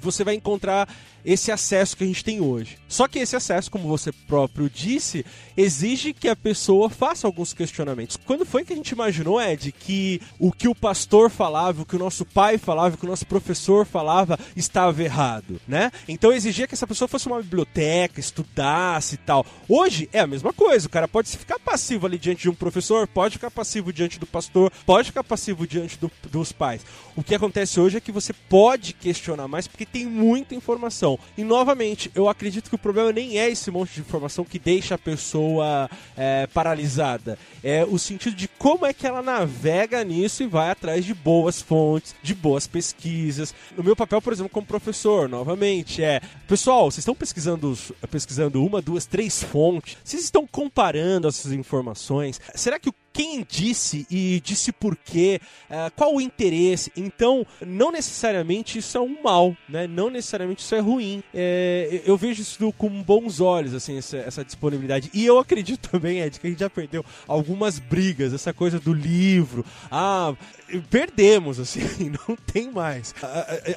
você vai encontrar esse acesso que a gente tem hoje. Só que esse acesso, como você próprio disse, exige que a pessoa faça alguns questionamentos. Quando foi que a gente imaginou, Ed, que o que o pastor falava, o que o nosso pai falava, o que o nosso professor falava estava errado, né? Então exigia que essa pessoa fosse uma biblioteca, estudasse e tal. Hoje é a mesma coisa. O cara pode ficar passivo ali diante de um professor, pode ficar passivo diante do pastor, pode ficar passivo diante do, dos pais. O que acontece hoje é que você pode questionar mais porque tem muita informação. E novamente, eu acredito que o problema nem é esse monte de informação que deixa a pessoa é, paralisada. É o sentido de como é que ela navega nisso e vai atrás de boas fontes, de boas pesquisas. O meu papel, por exemplo, como professor, novamente, é: pessoal, vocês estão pesquisando, pesquisando uma, duas, três fontes, vocês estão comparando essas informações. Será que o quem disse e disse por quê, uh, qual o interesse. Então, não necessariamente isso é um mal, né? Não necessariamente isso é ruim. É, eu vejo isso com bons olhos, assim, essa, essa, disponibilidade. E eu acredito também, Ed, que a gente já perdeu algumas brigas, essa coisa do livro. Ah, perdemos, assim, não tem mais.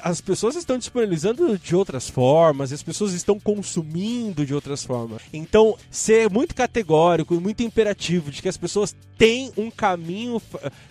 As pessoas estão disponibilizando de outras formas, as pessoas estão consumindo de outras formas. Então, ser muito categórico e muito imperativo de que as pessoas têm um caminho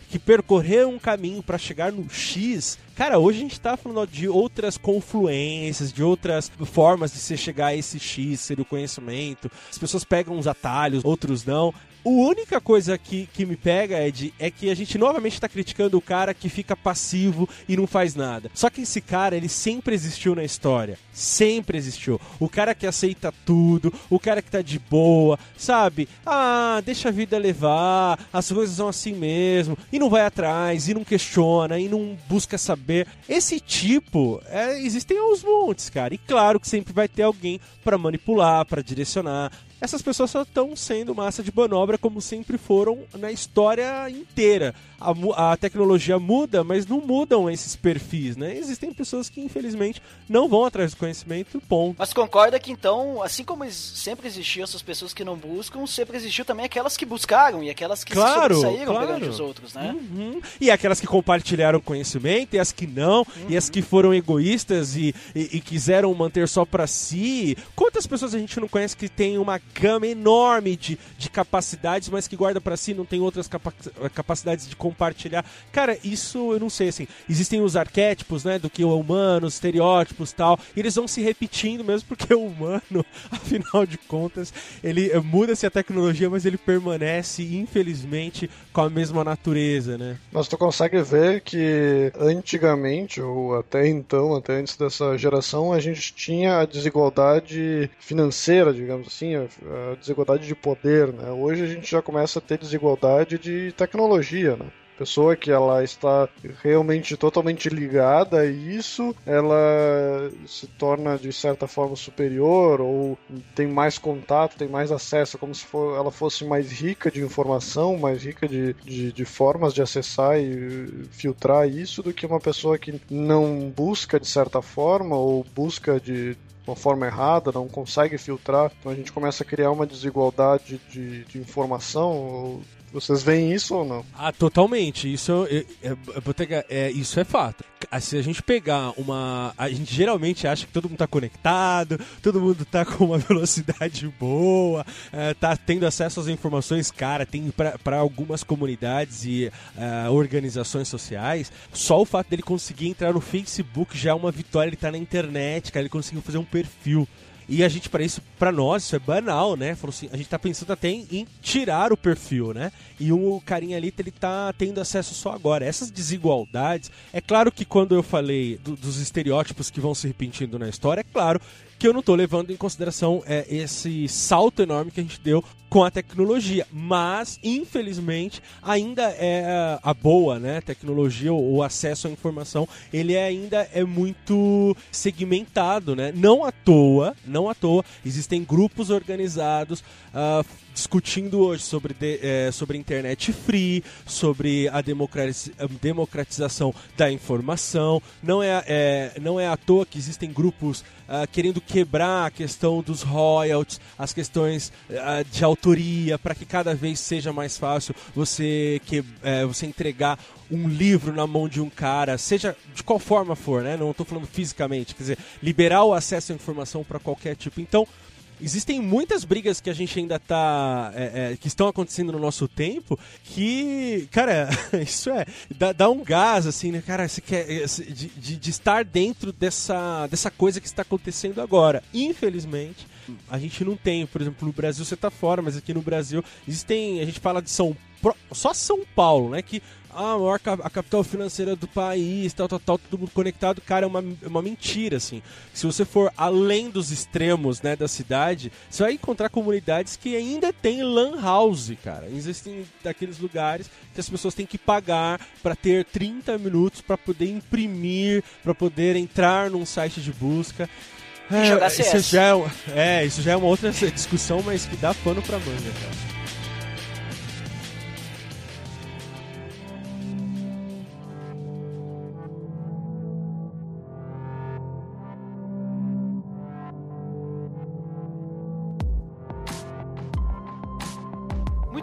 que percorreram um caminho para chegar no X, Cara, hoje a gente tá falando de outras confluências, de outras formas de se chegar a esse X, ser o conhecimento. As pessoas pegam uns atalhos, outros não. A única coisa que, que me pega, Ed, é que a gente novamente está criticando o cara que fica passivo e não faz nada. Só que esse cara, ele sempre existiu na história. Sempre existiu. O cara que aceita tudo, o cara que tá de boa, sabe? Ah, deixa a vida levar, as coisas são assim mesmo. E não vai atrás, e não questiona, e não busca saber. Esse tipo, é, existem aos montes, cara. E claro que sempre vai ter alguém para manipular, para direcionar, essas pessoas só estão sendo massa de manobra como sempre foram na história inteira. A, a, tecnologia muda, mas não mudam esses perfis, né? Existem pessoas que infelizmente não vão atrás do conhecimento, ponto. Mas concorda que então, assim como sempre existiam essas pessoas que não buscam, sempre existiu também aquelas que buscaram e aquelas que claro, se sobressaíram claro. perante os outros, né? Uhum. E aquelas que compartilharam conhecimento e as que não, uhum. e as que foram egoístas e, e, e quiseram manter só para si. Quantas pessoas a gente não conhece que tem uma gama enorme de, de capacidades, mas que guarda para si, não tem outras capa capacidades de compartilhar. Cara, isso eu não sei, assim, existem os arquétipos, né, do que o humano, os estereótipos tal, e eles vão se repetindo mesmo porque o humano, afinal de contas, ele eh, muda-se a tecnologia, mas ele permanece, infelizmente, com a mesma natureza, né? Mas tu consegue ver que antigamente, ou até então, até antes dessa geração, a gente tinha a desigualdade financeira, digamos assim, desigualdade de poder, né? Hoje a gente já começa a ter desigualdade de tecnologia, né? pessoa que ela está realmente totalmente ligada a isso, ela se torna de certa forma superior ou tem mais contato, tem mais acesso, como se for, ela fosse mais rica de informação, mais rica de, de, de formas de acessar e filtrar isso do que uma pessoa que não busca de certa forma ou busca de uma forma errada, não consegue filtrar, então a gente começa a criar uma desigualdade de, de informação vocês veem isso ou não? Ah, totalmente. Isso, é, é, é, isso é fato. Se a gente pegar uma. A gente geralmente acha que todo mundo está conectado, todo mundo está com uma velocidade boa, é, tendo acesso às informações, cara, tem para algumas comunidades e uh, organizações sociais. Só o fato dele conseguir entrar no Facebook já é uma vitória, ele está na internet, cara, ele conseguiu fazer um perfil. E a gente, para isso, para nós, isso é banal, né? Falou assim, a gente tá pensando até em, em, tirar o perfil, né? E o carinha ali, ele tá tendo acesso só agora. Essas desigualdades, é claro que quando eu falei do, dos estereótipos que vão se repetindo na história, é claro que eu não estou levando em consideração é, esse salto enorme que a gente deu com a tecnologia. Mas, infelizmente, ainda é a boa, né? Tecnologia, o acesso à informação, ele é ainda é muito segmentado, né? Não à toa, não à toa, existem grupos organizados uh, discutindo hoje sobre, de, é, sobre internet free, sobre a democratização da informação. Não é, é, não é à toa que existem grupos uh, querendo quebrar a questão dos royalties, as questões uh, de autoria, para que cada vez seja mais fácil você, que, uh, você entregar um livro na mão de um cara, seja de qual forma for, né? Não estou falando fisicamente, quer dizer, liberar o acesso à informação para qualquer tipo. Então, existem muitas brigas que a gente ainda tá. É, é, que estão acontecendo no nosso tempo que, cara, isso é. Dá, dá um gás, assim, né, cara? Você quer, de, de, de estar dentro dessa, dessa coisa que está acontecendo agora. Infelizmente a gente não tem, por exemplo, no Brasil você tá fora, mas aqui no Brasil existem, a gente fala de São só São Paulo, né, que a maior a capital financeira do país, tal, tal, tal, todo mundo conectado, cara, é uma, é uma mentira, assim. Se você for além dos extremos, né, da cidade, você vai encontrar comunidades que ainda tem lan house, cara. Existem daqueles lugares que as pessoas têm que pagar para ter 30 minutos para poder imprimir, para poder entrar num site de busca. É, jogar CS. Isso já é, é, isso já é uma outra discussão, mas que dá pano pra manga, cara.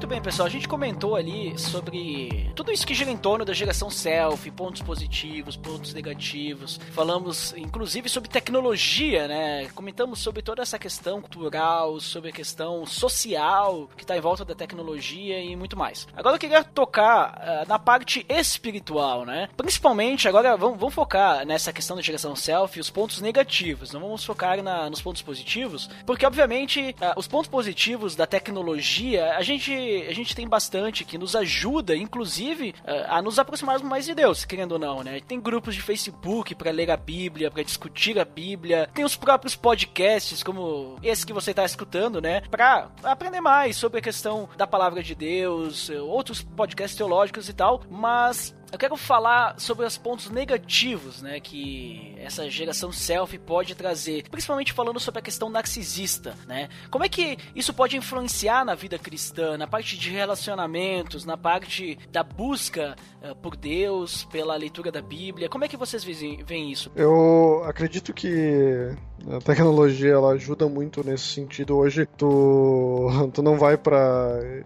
Muito bem, pessoal. A gente comentou ali sobre tudo isso que gira em torno da geração selfie, pontos positivos, pontos negativos. Falamos, inclusive, sobre tecnologia, né? Comentamos sobre toda essa questão cultural, sobre a questão social que está em volta da tecnologia e muito mais. Agora eu queria tocar uh, na parte espiritual, né? Principalmente, agora vamos, vamos, focar nessa questão da geração selfie, os pontos negativos. Não vamos focar na, nos pontos positivos, porque, obviamente, uh, os pontos positivos da tecnologia, a gente, a gente tem bastante que nos ajuda, inclusive, uh, a nos aproximarmos mais de Deus, querendo ou não, né? Tem grupos de Facebook para ler a Bíblia, para discutir a Bíblia, tem os próprios podcasts, como esse que você está escutando, né? Para aprender mais sobre a questão da palavra de Deus, outros podcasts teológicos e tal, mas eu quero falar sobre os pontos negativos, né, que essa geração selfie pode trazer, principalmente falando sobre a questão narcisista, né? Como é que isso pode influenciar na vida cristã, na parte de relacionamentos, na parte da busca uh, por Deus, pela leitura da Bíblia? Como é que vocês veem isso? Eu acredito que a tecnologia ela ajuda muito nesse sentido. Hoje tu, tu não vai para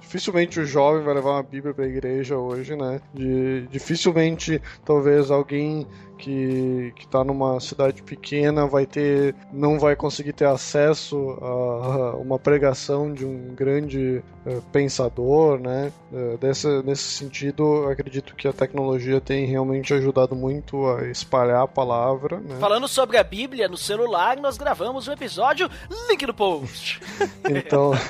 dificilmente o jovem vai levar uma Bíblia para a igreja hoje, né? De, dificilmente, talvez alguém que está numa cidade pequena vai ter, não vai conseguir ter acesso a, uma pregação de um grande uh, pensador, né? Uh, dessa, nesse sentido, acredito que a tecnologia tem realmente ajudado muito a espalhar a palavra. Né? Falando sobre a Bíblia no celular, nós gravamos um episódio, link no post. então.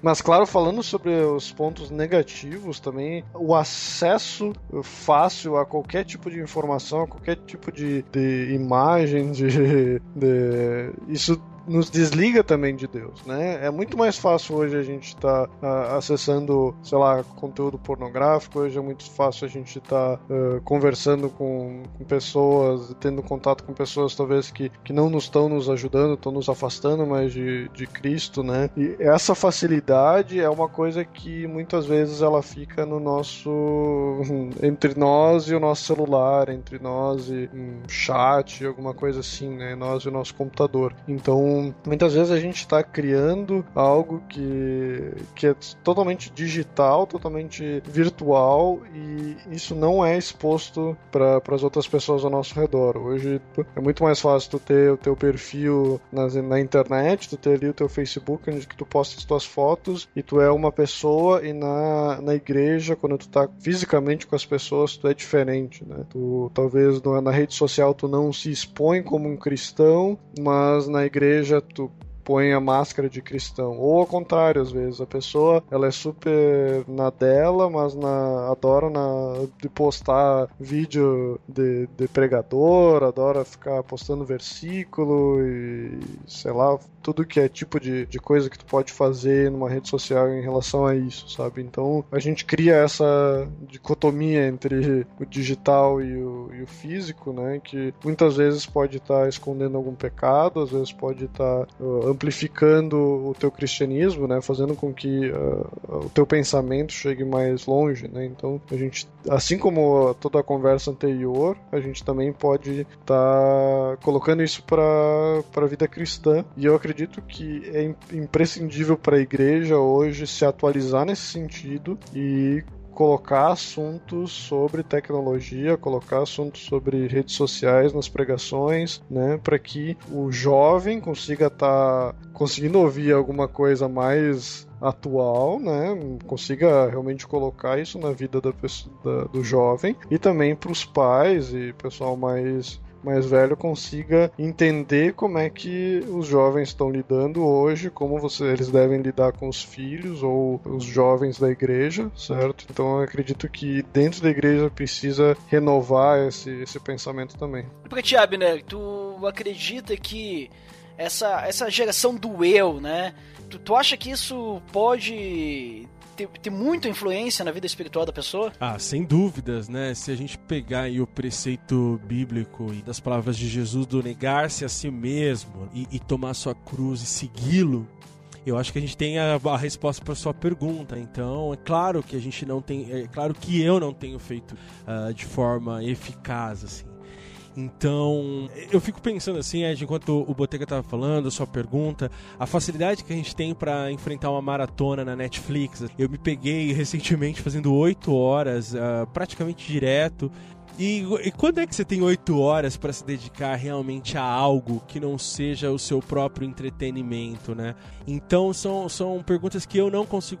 Mas claro, falando sobre os pontos negativos também, o acesso fácil a qualquer tipo de informação, a qualquer tipo de, de imagem, de, de isso nos desliga também de Deus, né? É muito mais fácil hoje a gente estar tá, uh, acessando, sei lá, conteúdo pornográfico, hoje é muito fácil a gente estar tá, uh, conversando com, com, pessoas, tendo contato com pessoas talvez que, que não nos estão nos ajudando, estão nos afastando mais de, de Cristo, né? E essa facilidade é uma coisa que muitas vezes ela fica no nosso entre nós e o nosso celular, entre nós e um chat, alguma coisa assim, né? Nós e o nosso computador. Então muitas vezes a gente está criando algo que, que é totalmente digital, totalmente virtual e isso não é exposto para as outras pessoas ao nosso redor. Hoje é muito mais fácil tu ter o teu perfil na, na internet, tu ter ali o teu Facebook onde tu posta as tuas fotos e tu é uma pessoa e na, na igreja, quando tu tá fisicamente com as pessoas, tu é diferente, né? Tu talvez na rede social tu não se expõe como um cristão, mas na igreja tu põe a máscara de cristão. Ou ao contrário, às vezes, a pessoa ela é super na dela, mas na, adora na, de postar vídeo de, de pregador, adora ficar postando versículo e sei lá, tudo que é tipo de, de coisa que tu pode fazer numa rede social em relação a isso, sabe? Então a gente cria essa dicotomia entre o digital e o, e o físico, né? Que muitas vezes pode estar tá escondendo algum pecado, às vezes pode estar tá, uh, amplificando o teu cristianismo, né? Fazendo com que uh, o teu pensamento chegue mais longe, né? Então a gente, assim como toda a conversa anterior, a gente também pode estar tá colocando isso para a vida cristã e eu acredito acredito que é imprescindível para a igreja hoje se atualizar nesse sentido e colocar assuntos sobre tecnologia, colocar assuntos sobre redes sociais nas pregações, né, para que o jovem consiga estar tá conseguindo ouvir alguma coisa mais atual, né, consiga realmente colocar isso na vida da pessoa, da, do jovem e também para os pais e pessoal mais mais velho consiga entender como é que os jovens estão lidando hoje, como você, eles devem lidar com os filhos ou os jovens da igreja, certo? Então eu acredito que dentro da igreja precisa renovar esse, esse pensamento também. Porque, ti, Abner, tu acredita que essa, essa geração do eu, né? Tu, tu acha que isso pode ter, ter muita influência na vida espiritual da pessoa? Ah, sem dúvidas, né? Se a gente pegar aí o preceito bíblico e das palavras de Jesus do negar-se a si mesmo e, e tomar sua cruz e segui-lo, eu acho que a gente tem a, a resposta para sua pergunta. Então, é claro que a gente não tem, é claro que eu não tenho feito uh, de forma eficaz assim. Então, eu fico pensando assim, Ed, enquanto o Botega tava falando, a sua pergunta, a facilidade que a gente tem para enfrentar uma maratona na Netflix. Eu me peguei recentemente fazendo oito horas, uh, praticamente direto. E, e, quando é que você tem oito horas para se dedicar realmente a algo que não seja o seu próprio entretenimento, né? Então são, são perguntas que eu não consigo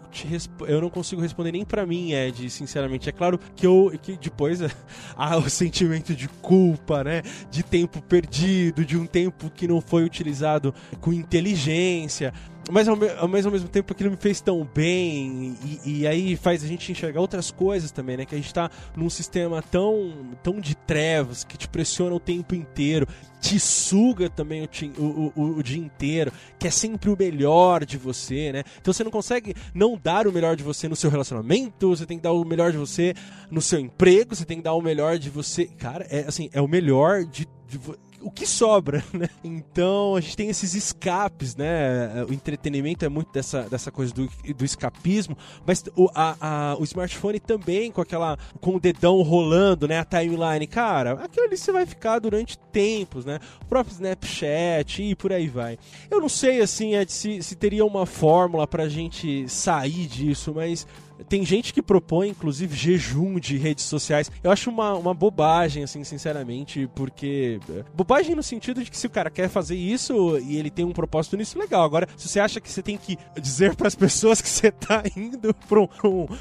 eu não consigo responder nem para mim, Ed, sinceramente. É claro que eu que depois há o sentimento de culpa, né? De tempo perdido, de um tempo que não foi utilizado com inteligência mas ao, mas ao mesmo tempo aquilo me fez tão bem e, e, aí faz a gente enxergar outras coisas também, né? Que a gente tá num sistema tão, tão de trevas que te pressiona o tempo inteiro, te suga também o, o, o, o dia inteiro, que é sempre o melhor de você, né? Então você não consegue não dar o melhor de você no seu relacionamento, você tem que dar o melhor de você no seu emprego, você tem que dar o melhor de você. Cara, é assim, é o melhor de, de o que sobra, né? Então a gente tem esses escapes, né? O entretenimento é muito dessa, dessa coisa do, do escapismo, mas o, a, a, o smartphone também com aquela com o dedão rolando, né? A timeline, cara, aquilo ali você vai ficar durante tempos, né? O próprio Snapchat e por aí vai. Eu não sei assim se, se teria uma fórmula pra gente sair disso, mas tem gente que propõe, inclusive, jejum de redes sociais. Eu acho uma, uma bobagem, assim, sinceramente, porque. É, bobagem no sentido de que se o cara quer fazer isso e ele tem um propósito nisso, legal. Agora, se você acha que você tem que dizer para as pessoas que você tá indo pra um,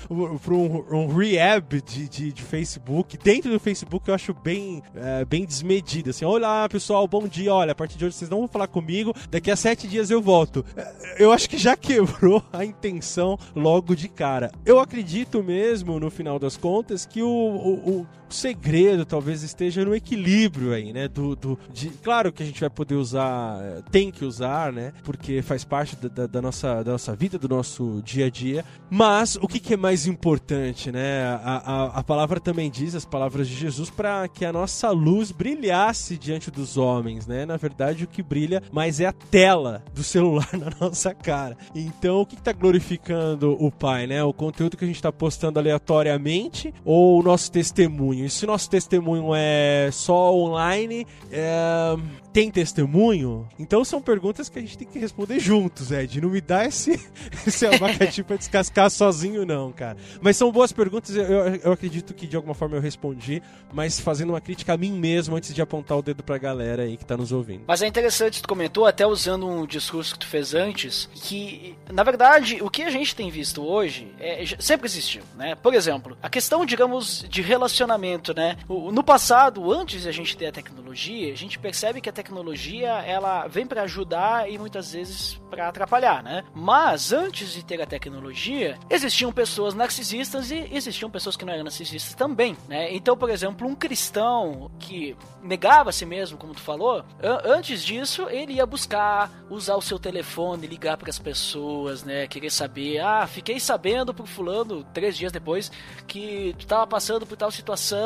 um, pra um, um rehab de, de, de, Facebook, dentro do Facebook, eu acho bem, é, bem desmedido. Assim, olá pessoal, bom dia. Olha, a partir de hoje vocês não vão falar comigo, daqui a sete dias eu volto. É, eu acho que já quebrou a intenção logo de cara eu acredito mesmo, no final das contas, que o, o, o segredo talvez esteja no equilíbrio aí, né? Do, do, de, claro que a gente vai poder usar, tem que usar, né? Porque faz parte da, da, da nossa, da nossa vida, do nosso dia a dia. Mas o que, que é mais importante, né? A, a, a palavra também diz, as palavras de Jesus, para que a nossa luz brilhasse diante dos homens, né? Na verdade, o que brilha mais é a tela do celular na nossa cara. Então, o que está glorificando o Pai, né? O conteúdo que a gente está postando aleatoriamente ou o nosso testemunho? E se nosso testemunho é só online, é tem testemunho? Então são perguntas que a gente tem que responder juntos, Ed. Não me dá esse, esse abacaxi pra descascar sozinho, não, cara. Mas são boas perguntas, eu, eu, acredito que de alguma forma eu respondi, mas fazendo uma crítica a mim mesmo antes de apontar o dedo pra galera aí que tá nos ouvindo. Mas é interessante, tu comentou, até usando um discurso que tu fez antes, que, na verdade, o que a gente tem visto hoje é, sempre existiu, né? Por exemplo, a questão, digamos, de relacionamento, né? No passado, antes de a gente ter a tecnologia, a gente percebe que a tecnologia ela vem para ajudar e muitas vezes para atrapalhar, né? Mas antes de ter a tecnologia, existiam pessoas narcisistas e existiam pessoas que não eram narcisistas também, né? Então, por exemplo, um cristão que negava a si mesmo, como tu falou, antes disso ele ia buscar usar o seu telefone, ligar para as pessoas, né? Querer saber, ah, fiquei sabendo por fulano três dias depois que tu tava passando por tal situação,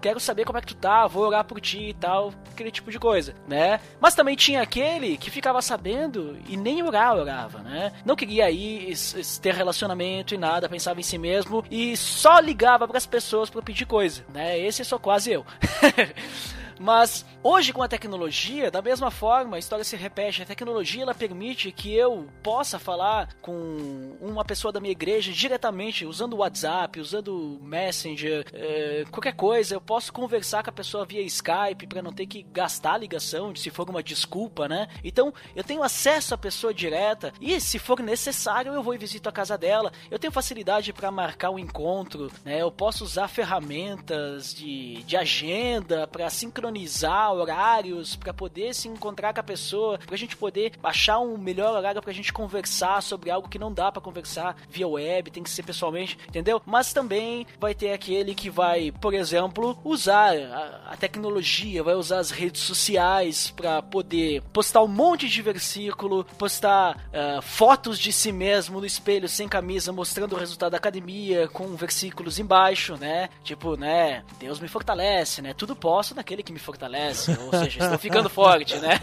quero saber como é que tu tá, vou orar por ti e tal, aquele tipo de coisa né? Mas também tinha aquele que ficava sabendo e nem orar orava, né? Não queria ir ter relacionamento e nada, pensava em si mesmo e só ligava para as pessoas para pedir coisa, né? Esse sou quase eu. Mas hoje com a tecnologia, da mesma forma, a história se repete. A tecnologia ela permite que eu possa falar com uma pessoa da minha igreja diretamente, usando o WhatsApp, usando o Messenger, é, qualquer coisa. Eu posso conversar com a pessoa via Skype para não ter que gastar a ligação, se for uma desculpa, né? Então eu tenho acesso à pessoa direta e se for necessário eu vou e visito a casa dela. Eu tenho facilidade para marcar um encontro, né? Eu posso usar ferramentas de, de agenda para sincronizar sincronizar horários para poder se encontrar com a pessoa, pra gente poder achar um melhor horário pra gente conversar sobre algo que não dá para conversar via web, tem que ser pessoalmente, entendeu? Mas também vai ter aquele que vai, por exemplo, usar a, a tecnologia, vai usar as redes sociais para poder postar um monte de versículo, postar uh, fotos de si mesmo no espelho sem camisa, mostrando o resultado da academia com versículos embaixo, né? Tipo, né? Deus me fortalece, né? Tudo posso naquele que me fortalece, ou seja, estou ficando forte, né?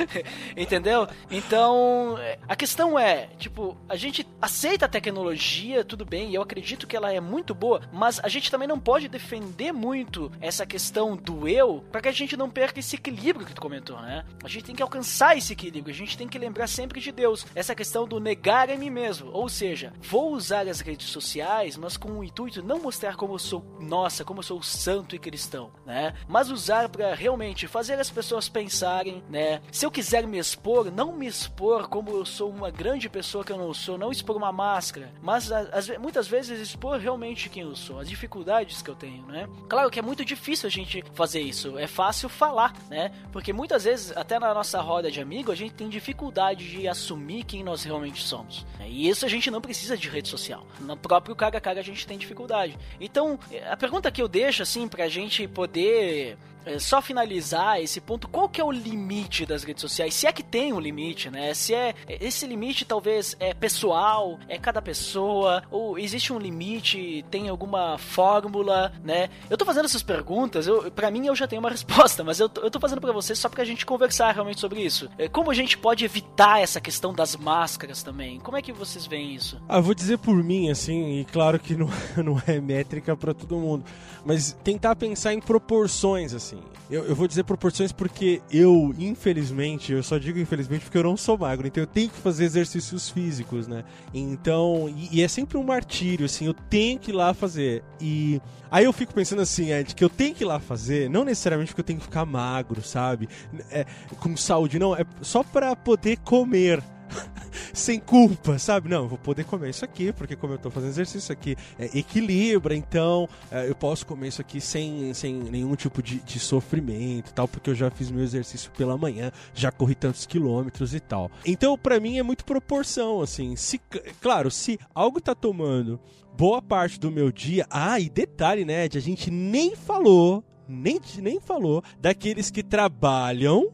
Entendeu? Então, a questão é, tipo, a gente aceita a tecnologia, tudo bem, e eu acredito que ela é muito boa, mas a gente também não pode defender muito essa questão do eu para que a gente não perca esse equilíbrio que tu comentou, né? A gente tem que alcançar esse equilíbrio, a gente tem que lembrar sempre de Deus. Essa questão do negar a mim mesmo, ou seja, vou usar as redes sociais, mas com o intuito não mostrar como eu sou, nossa, como eu sou santo e cristão, né? Mas usar para realmente fazer as pessoas pensarem, né? Se eu quiser me expor, não me expor como eu sou uma grande pessoa que eu não sou, não expor uma máscara, mas as, muitas vezes expor realmente quem eu sou, as dificuldades que eu tenho, né? Claro que é muito difícil a gente fazer isso, é fácil falar, né? Porque muitas vezes, até na nossa roda de amigos, a gente tem dificuldade de assumir quem nós realmente somos. E isso a gente não precisa de rede social. No próprio cara a cara a gente tem dificuldade. Então, a pergunta que eu deixo, assim, pra gente poder é, só finalizar esse ponto, qual que é o limite das redes sociais? Se é que tem um limite, né? Se é esse limite talvez é pessoal, é cada pessoa, ou existe um limite, tem alguma fórmula, né? Eu tô fazendo essas perguntas, eu, para mim eu já tenho uma resposta, mas eu, eu tô fazendo para vocês só pra gente conversar realmente sobre isso. É, como a gente pode evitar essa questão das máscaras também? Como é que vocês veem isso? Ah, vou dizer por mim, assim, e claro que não, não é métrica para todo mundo, mas tentar pensar em proporções, assim assim. Eu, eu, vou dizer proporções porque eu, infelizmente, eu só digo infelizmente porque eu não sou magro, então eu tenho que fazer exercícios físicos, né? Então, e, e é sempre um martírio, assim, eu tenho que ir lá fazer. E aí eu fico pensando assim, Ed, que eu tenho que ir lá fazer, não necessariamente porque eu tenho que ficar magro, sabe? É, com saúde, não, é só para poder comer. sem culpa, sabe? Não, vou poder comer isso aqui, porque como eu tô fazendo exercício, isso aqui é, equilibra, então é, eu posso comer isso aqui sem, sem nenhum tipo de, de sofrimento tal, porque eu já fiz meu exercício pela manhã, já corri tantos quilômetros e tal. Então, para mim, é muito proporção, assim. Se, claro, se algo tá tomando boa parte do meu dia. Ah, e detalhe, né, Ed, a gente nem falou, nem, nem falou daqueles que trabalham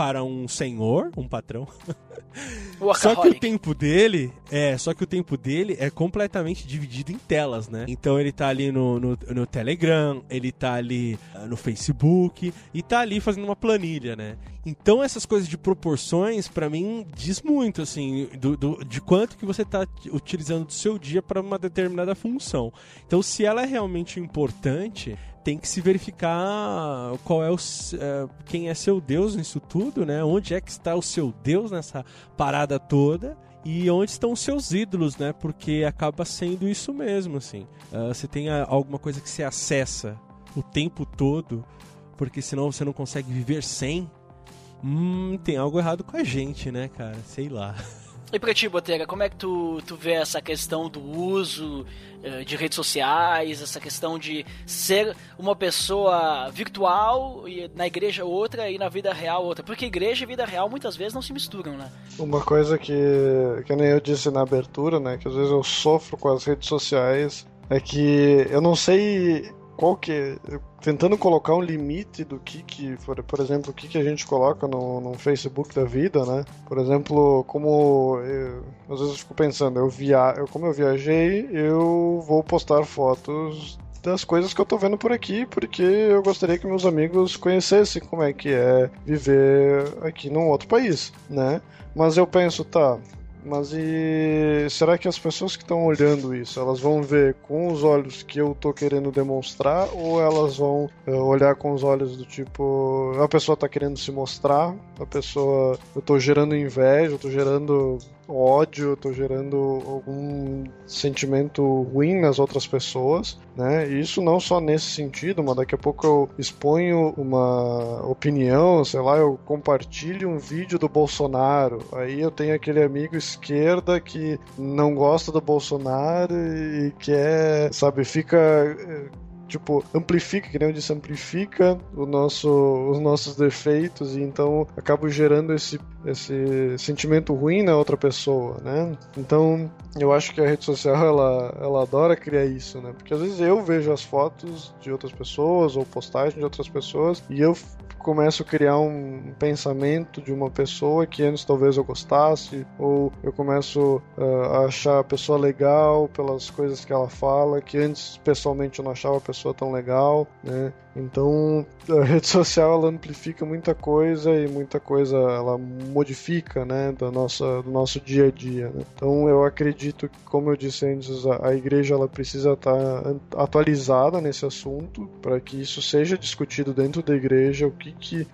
para um senhor, um patrão. só que o tempo dele é, só que o tempo dele é completamente dividido em telas, né? Então ele tá ali no, no, no Telegram, ele tá ali uh, no Facebook e tá ali fazendo uma planilha, né? Então essas coisas de proporções, para mim, diz muito, assim, do, do, de quanto que você tá utilizando do seu dia para uma determinada função. Então se ela é realmente importante, tem que se verificar qual é o é, quem é seu Deus nisso tudo, né? Onde é que está o seu Deus nessa parada toda? E onde estão os seus ídolos, né? Porque acaba sendo isso mesmo, assim. Uh, você tem alguma coisa que você acessa o tempo todo, porque senão você não consegue viver sem. Hum, tem algo errado com a gente, né, cara? Sei lá. E pra ti, Botega, como é que tu, tu vê essa questão do uso uh, de redes sociais, essa questão de ser uma pessoa virtual e na igreja outra e na vida real outra? Porque igreja e vida real muitas vezes não se misturam, né? Uma coisa que, que nem eu disse na abertura, né, que às vezes eu sofro com as redes sociais, é que eu não sei qual que tentando colocar um limite do que que por, por exemplo o que que a gente coloca no, no Facebook da vida né por exemplo como eu, às vezes eu fico pensando eu via eu, como eu viajei eu vou postar fotos das coisas que eu tô vendo por aqui, porque eu gostaria que meus amigos conhecessem como é que é viver aqui num outro país, né? Mas eu penso, tá, mas e será que as pessoas que estão olhando isso, elas vão ver com os olhos que eu tô querendo demonstrar ou elas vão uh, olhar com os olhos do tipo, a pessoa tá querendo se mostrar, a pessoa eu tô gerando inveja, eu tô gerando ódio, tô gerando algum sentimento ruim nas outras pessoas, né? E isso não só nesse sentido, mas daqui a pouco eu exponho uma opinião, sei lá, eu compartilho um vídeo do Bolsonaro, aí eu tenho aquele amigo esquerda que não gosta do Bolsonaro e quer, sabe, fica eh, tipo, amplifica, que nem eu disse, amplifica o nosso, os nossos defeitos e então acabo gerando esse esse sentimento ruim na outra pessoa, né? Então, eu acho que a rede social ela, ela adora criar isso, né? Porque às vezes eu vejo as fotos de outras pessoas ou postagens de outras pessoas e eu começo a criar um pensamento de uma pessoa que antes talvez eu gostasse, ou eu começo uh, a achar a pessoa legal pelas coisas que ela fala, que antes pessoalmente eu não achava a pessoa tão legal, né? Então a rede social ela amplifica muita coisa e muita coisa ela modifica, né, da nossa, do nosso dia a dia. Né? Então eu acredito que, como eu disse antes, a, a igreja ela precisa estar atualizada nesse assunto para que isso seja discutido dentro da igreja, o que que,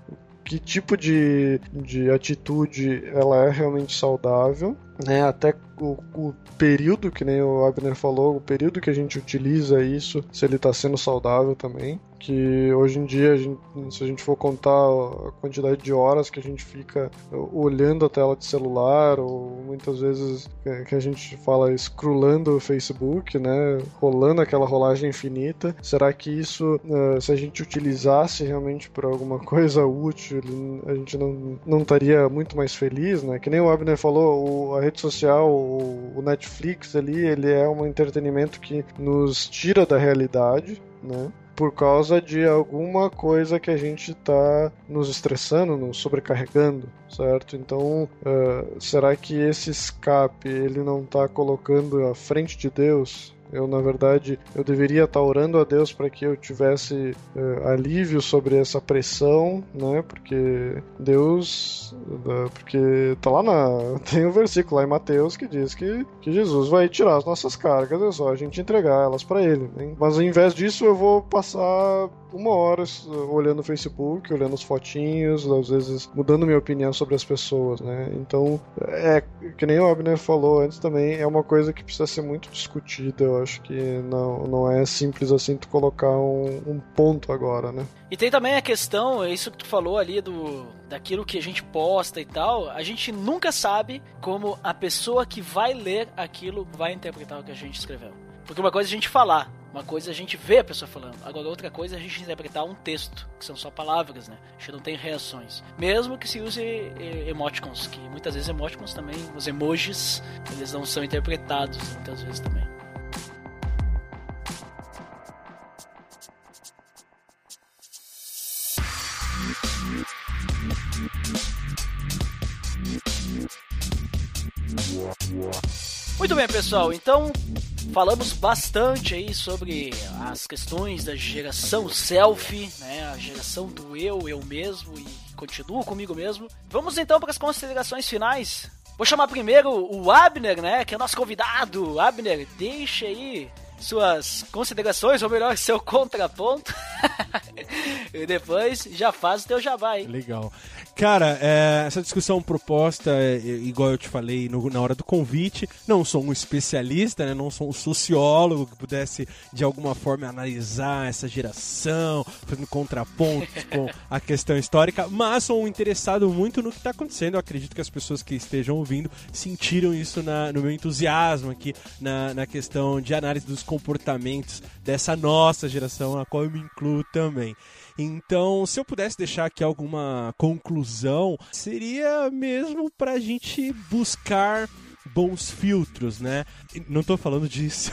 que, tipo de, de atitude ela é realmente saudável, né? Até o, o, período, que nem o Abner falou, o período que a gente utiliza isso, se ele está sendo saudável também que hoje em dia, a gente, se a gente for contar a quantidade de horas que a gente fica olhando a tela de celular, ou muitas vezes que a gente fala scrollando o Facebook, né, rolando aquela rolagem infinita, será que isso, eh, se a gente utilizasse realmente para alguma coisa útil, a gente não, não estaria muito mais feliz, né? Que nem o Abner falou, a rede social, o Netflix ali, ele é um entretenimento que nos tira da realidade, né? Por causa de alguma coisa que a gente está nos estressando, nos sobrecarregando, certo? Então, uh, será que esse escape ele não está colocando à frente de Deus? Eu, na verdade, eu deveria estar orando a Deus para que eu tivesse uh, alívio sobre essa pressão, né? Porque Deus, porque tá lá na tem um versículo lá em Mateus que diz que, que Jesus vai tirar as nossas cargas, é só a gente entregar elas para Ele. Né? Mas ao invés disso, eu vou passar uma hora olhando o Facebook, olhando as fotinhos, às vezes mudando minha opinião sobre as pessoas, né? Então, é que nem o Abner falou antes também, é uma coisa que precisa ser muito discutida. Eu acho que não, não é simples assim tu colocar um, um ponto agora, né? E tem também a questão, é isso que tu falou ali do daquilo que a gente posta e tal, a gente nunca sabe como a pessoa que vai ler aquilo vai interpretar o que a gente escreveu. Porque uma coisa é a gente falar, uma coisa é a gente ver a pessoa falando, agora outra coisa é a gente interpretar um texto, que são só palavras, né? A gente não tem reações. Mesmo que se use emoticons, que muitas vezes emoticons também, os emojis, eles não são interpretados muitas vezes também. Muito bem, pessoal. Então, falamos bastante aí sobre as questões da geração selfie, né? A geração do eu, eu mesmo e continuo comigo mesmo. Vamos então para as considerações finais. Vou chamar primeiro o Abner, né? Que é nosso convidado. Abner, deixa aí suas considerações, ou melhor, seu contraponto. e depois já faz o teu jabá aí. Legal. Cara, é, essa discussão proposta, é, igual eu te falei no, na hora do convite, não sou um especialista, né, não sou um sociólogo que pudesse de alguma forma analisar essa geração, fazendo contrapontos com a questão histórica, mas sou um interessado muito no que está acontecendo. Eu acredito que as pessoas que estejam ouvindo sentiram isso na, no meu entusiasmo aqui na, na questão de análise dos comportamentos dessa nossa geração, a qual eu me incluo também. Então, se eu pudesse deixar aqui alguma conclusão, seria mesmo para a gente buscar bons filtros, né? Não tô falando disso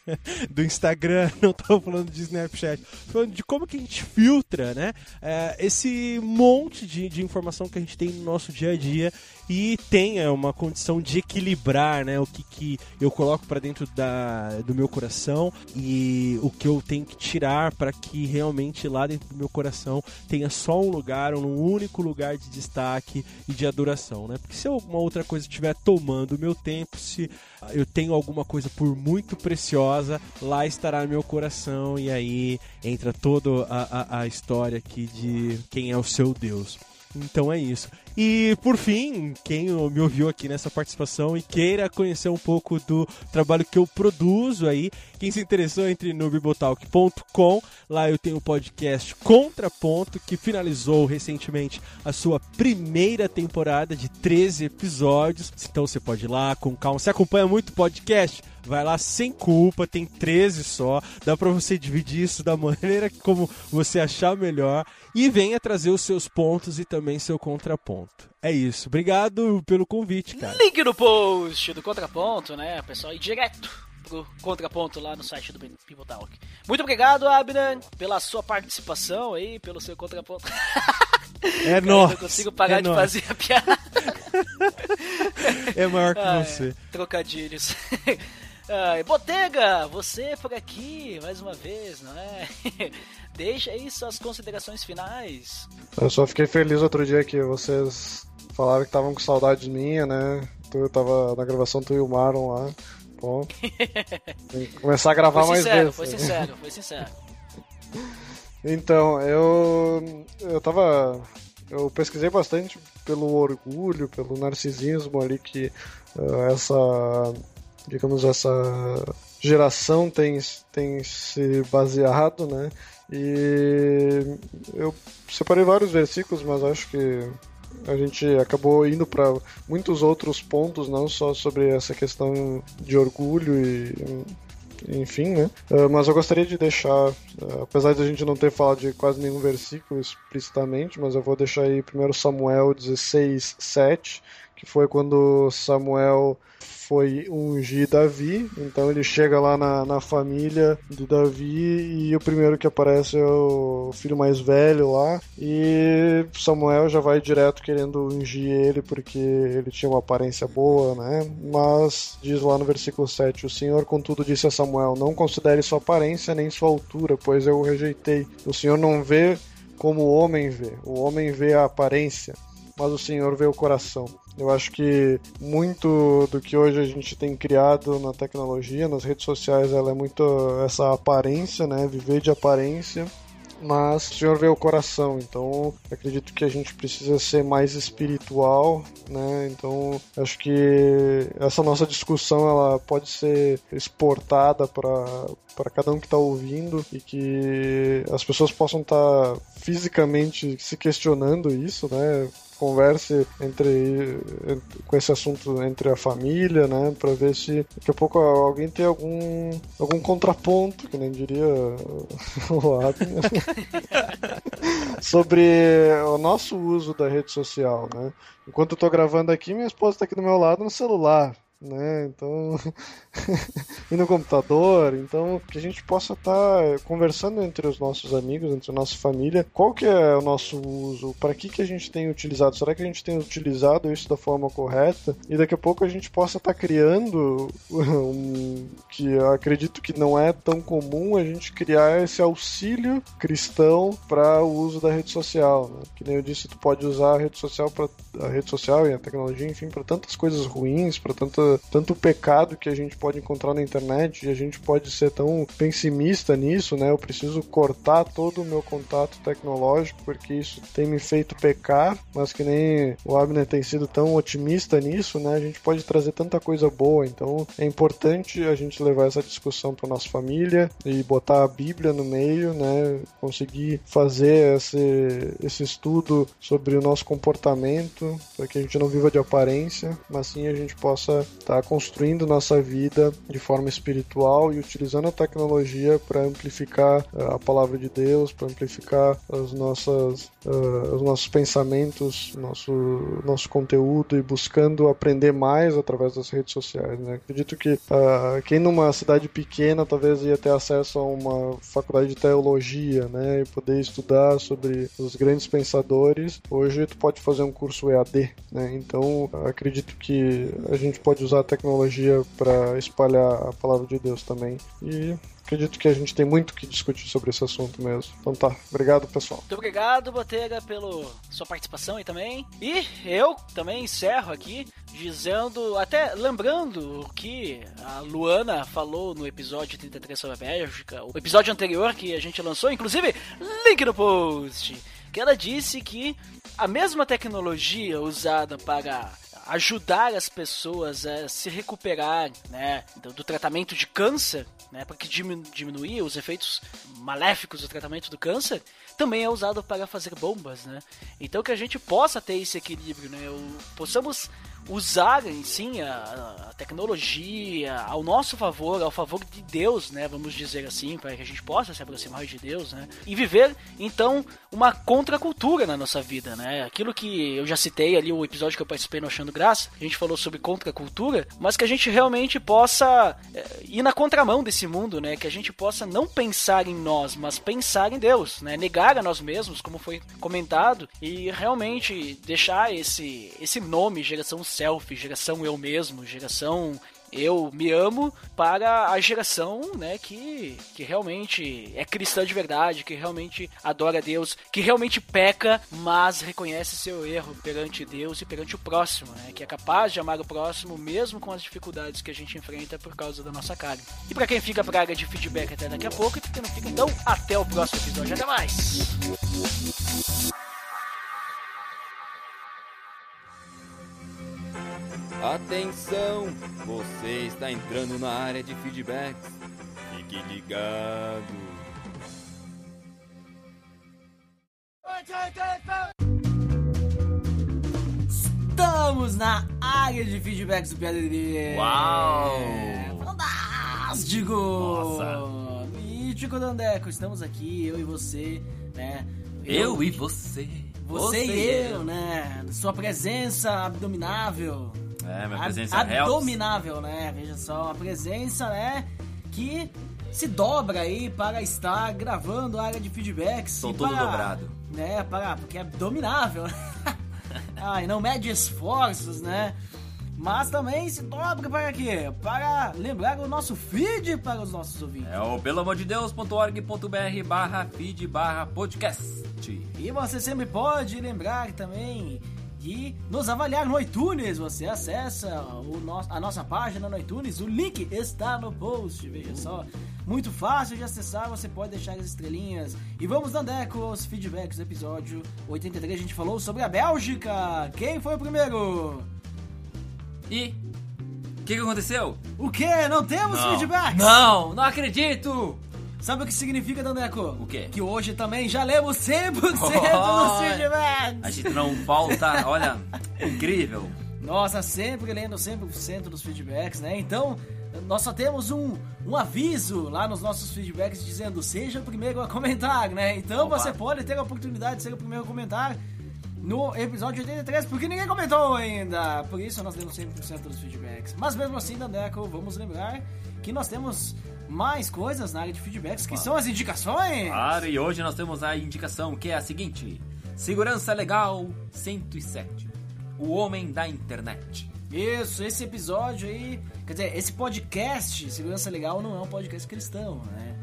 do Instagram, não tô falando de Snapchat, tô falando de como que a gente filtra, né? É, esse monte de, de informação que a gente tem no nosso dia a dia e tenha uma condição de equilibrar, né? O que, que eu coloco para dentro da, do meu coração e o que eu tenho que tirar para que realmente lá dentro do meu coração tenha só um lugar, um único lugar de destaque e de adoração, né? Porque se alguma outra coisa estiver tomando o meu tempo, se eu tenho alguma coisa por muito preciosa, lá estará meu coração e aí entra toda a, a, a história aqui de quem é o seu Deus. Então é isso. E por fim, quem me ouviu aqui nessa participação e queira conhecer um pouco do trabalho que eu produzo aí, quem se interessou entre no bibotalk.com, lá eu tenho o podcast Contraponto que finalizou recentemente a sua primeira temporada de 13 episódios. Então você pode ir lá com calma. Você acompanha muito podcast? Vai lá sem culpa, tem 13 só. Dá para você dividir isso da maneira como você achar melhor e venha trazer os seus pontos e também seu contraponto. Pronto. É isso. Obrigado pelo convite, cara. Link no post do Contraponto, né? Pessoal, ir direto pro Contraponto lá no site do People Talk. Muito obrigado, Abner, pela sua participação aí, pelo seu Contraponto. É nóis. Não consigo parar é de nóis. fazer a piada. É maior que Ah, é, você. trocadilhos. Ai, Botega, você por aqui, mais uma vez, não é? Deixa aí suas considerações finais. Eu só fiquei feliz outro dia que vocês falaram que estavam com saudades minha, né? Tu tava na gravação, tu e o Maron lá. Bom, tem que começar a gravar Foi mais sincero, vezes. foi sincero, foi sincero. Então, eu eu tava eu pesquisei bastante pelo orgulho, pelo narcisismo ali que ah, essa digamos essa geração tem tem se baseado, né? E eu separei vários versículos, mas acho que a gente acabou indo para muitos outros pontos, não só sobre essa questão de orgulho e enfim, né? Uh, mas eu gostaria de deixar, uh, apesar de a gente não ter falado de quase nenhum versículo explicitamente, mas eu vou deixar aí primeiro Samuel 16, 7, que foi quando Samuel foi ungir Davi, então ele chega lá na, na família de Davi e o primeiro que aparece é o filho mais velho lá, e Samuel já vai direto querendo ungir ele porque ele tinha uma aparência boa, né? Mas diz lá no versículo 7: O Senhor, contudo, disse a Samuel: Não considere sua aparência nem sua altura, pois eu o rejeitei. O Senhor não vê como o homem vê, o homem vê a aparência, mas o Senhor vê o coração. Eu acho que muito do que hoje a gente tem criado na tecnologia, nas redes sociais, ela é muito essa aparência, né? Viver de aparência mas o Senhor vê o coração, então acredito que a gente precisa ser mais espiritual, né? Então acho que essa nossa discussão ela pode ser exportada para para cada um que está ouvindo e que as pessoas possam estar tá fisicamente se questionando isso, né? Converse entre, entre, com esse assunto entre a família, né, para ver se daqui a pouco alguém tem algum algum contraponto, que nem diria o Abner, sobre o nosso uso da rede social, né? Enquanto eu tô gravando aqui, minha esposa está aqui do meu lado no celular, né? Então, e no computador, então que a gente possa estar tá conversando entre os nossos amigos, entre a nossa família, qual que é o nosso uso, para que que a gente tem utilizado? Será que a gente tem utilizado isso da forma correta? E daqui a pouco a gente possa estar tá criando um que acredito que não é tão comum a gente criar esse auxílio cristão para o uso da rede social, né? Que nem eu disse, tu pode usar a rede social para a rede social e a tecnologia, enfim, para tantas coisas ruins, para tanta tanto pecado que a gente pode encontrar na internet e a gente pode ser tão pessimista nisso, né? Eu preciso cortar todo o meu contato tecnológico porque isso tem me feito pecar, mas que nem o Abner tem sido tão otimista nisso, né? A gente pode trazer tanta coisa boa, então é importante a gente levar essa discussão para nossa família e botar a Bíblia no meio, né? Conseguir fazer esse, esse estudo sobre o nosso comportamento para que a gente não viva de aparência, mas sim a gente possa tá construindo nossa vida de forma espiritual e utilizando a tecnologia para amplificar uh, a palavra de Deus, para amplificar as nossas, uh, os nossos pensamentos, nosso, nosso conteúdo e buscando aprender mais através das redes sociais. Né? Acredito que uh, quem numa cidade pequena talvez ia ter acesso a uma faculdade de teologia né? e poder estudar sobre os grandes pensadores, hoje tu pode fazer um curso EAD. Né? Então acredito que a gente pode usar a tecnologia para espalhar a palavra de Deus também. E acredito que a gente tem muito que discutir sobre esse assunto mesmo. Então tá, obrigado pessoal. Muito obrigado, Botega, pela sua participação aí também. E eu também encerro aqui dizendo, até lembrando o que a Luana falou no episódio 33 sobre a Bélgica, o episódio anterior que a gente lançou, inclusive, link no post, que ela disse que a mesma tecnologia usada para ajudar as pessoas a se recuperar né, do, do tratamento de câncer, né, para que diminu diminuir os efeitos maléficos do tratamento do câncer, também é usado para fazer bombas, né? Então que a gente possa ter esse equilíbrio, né? O, possamos usar, sim, a, a tecnologia ao nosso favor, ao favor de Deus, né? Vamos dizer assim, para que a gente possa se aproximar de Deus, né? E viver, então, uma contracultura na nossa vida, né? Aquilo que eu já citei ali, o episódio que eu participei no Achando Graça, a gente falou sobre contracultura, mas que a gente realmente possa é, ir na contramão desse mundo, né? Que a gente possa não pensar em nós, mas pensar em Deus, né? Negar a nós mesmos, como foi comentado, e realmente deixar esse, esse nome, geração selfie, geração eu mesmo, geração eu me amo para a geração, né, que, que realmente é cristã de verdade, que realmente adora Deus, que realmente peca, mas reconhece seu erro perante Deus e perante o próximo, né, que é capaz de amar o próximo mesmo com as dificuldades que a gente enfrenta por causa da nossa carne. E para quem fica pra área de feedback até daqui a pouco, e pra quem não fica, então, até o próximo episódio. Até mais! Atenção! Você está entrando na área de feedbacks. Fique ligado. Estamos na área de feedbacks do PDD. Uau! Fantástico! Nossa. Mítico Dandeco, estamos aqui, eu e você, né? Eu e você. Você, e eu, né? Sua presença abdominável. É, minha presença é helps. Abdominável, né? Veja só, a presença, né? Que se dobra aí para estar gravando a área de feedbacks. Estou e todo para- dobrado. Né, para, porque é abdominável. Ai, não mede esforços, né? Mas também se dobra para quê? Para lembrar o nosso feed para os nossos ouvintes. É o pelamordedeus.org.br barra feed barra podcast. E você sempre pode lembrar também de nos avaliar no iTunes. Você acessa o nosso, a nossa página no iTunes, o link está no post. Veja só, muito fácil de acessar. Você pode deixar as estrelinhas. E vamos dando eco aos feedbacks do episódio 83. A gente falou sobre a Bélgica. Quem foi o primeiro? E o que, que aconteceu? O que? Não temos feedbacks? Não, não acredito! Sabe o que significa, Dandeco? O quê? Que hoje também já lemos 100% dos Olha. feedbacks. A gente não falta, olha, incrível. Nossa, sempre lendo 100% dos feedbacks, né? Então, nós só temos um, um aviso lá nos nossos feedbacks dizendo seja o primeiro a comentar, né? Então Opa. você pode ter a oportunidade de ser o primeiro a comentar no episódio 83, porque ninguém comentou ainda. Por isso nós lemos 100% dos feedbacks. Mas mesmo assim, Dandeco, vamos lembrar que nós temos mais coisas na área de feedbacks, que são as indicações. Claro, e hoje nós temos a indicação que é a seguinte: Segurança Legal 107. O Homem da Internet. Isso, esse episódio aí, quer dizer, esse podcast Segurança Legal não é um podcast cristão, né?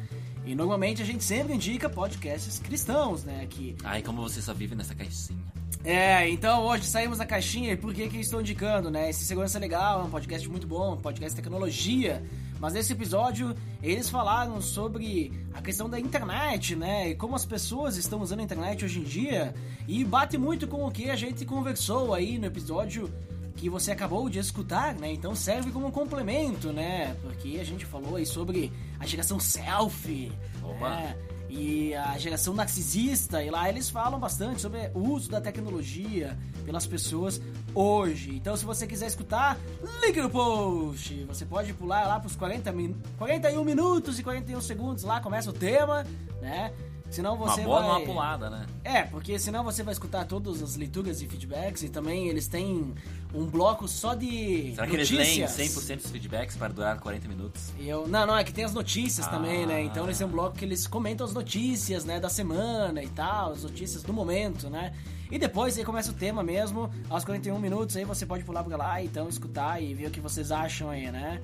E normalmente a gente sempre indica podcasts cristãos, né? Que Ai, como você só vive nessa caixinha. É, então hoje saímos da caixinha e por que que eu estou indicando, né? Esse Segurança Legal é um podcast muito bom, um podcast de tecnologia. Mas nesse episódio eles falaram sobre a questão da internet, né? E como as pessoas estão usando a internet hoje em dia. E bate muito com o que a gente conversou aí no episódio que você acabou de escutar, né? Então serve como um complemento, né? Porque a gente falou aí sobre a geração selfie, Opa. né? E a geração narcisista, e lá eles falam bastante sobre o uso da tecnologia pelas pessoas hoje. Então, se você quiser escutar, link no post. Você pode pular lá pros 40 min 41 minutos e 41 segundos, lá começa o tema, né? Senão Uma você boa vai... numa pulada, né? É, porque senão você vai escutar todas as leituras e feedbacks e também eles têm um bloco só de Será que eles leem notícias. 100% dos feedbacks para durar 40 minutos? Eu, não, não, é que tem as notícias Ah. também, né? Então eles têm um bloco que eles comentam as notícias, né, da semana e tal, as notícias do momento, né? E depois aí começa o tema mesmo, aos 41 minutos aí você pode pular pra lá, então escutar e ver o que vocês acham aí, né?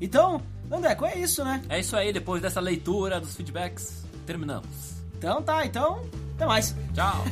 Então, Andeco, é isso, né? É isso aí, depois dessa leitura dos feedbacks, terminamos. Então tá, então, até mais. Tchau!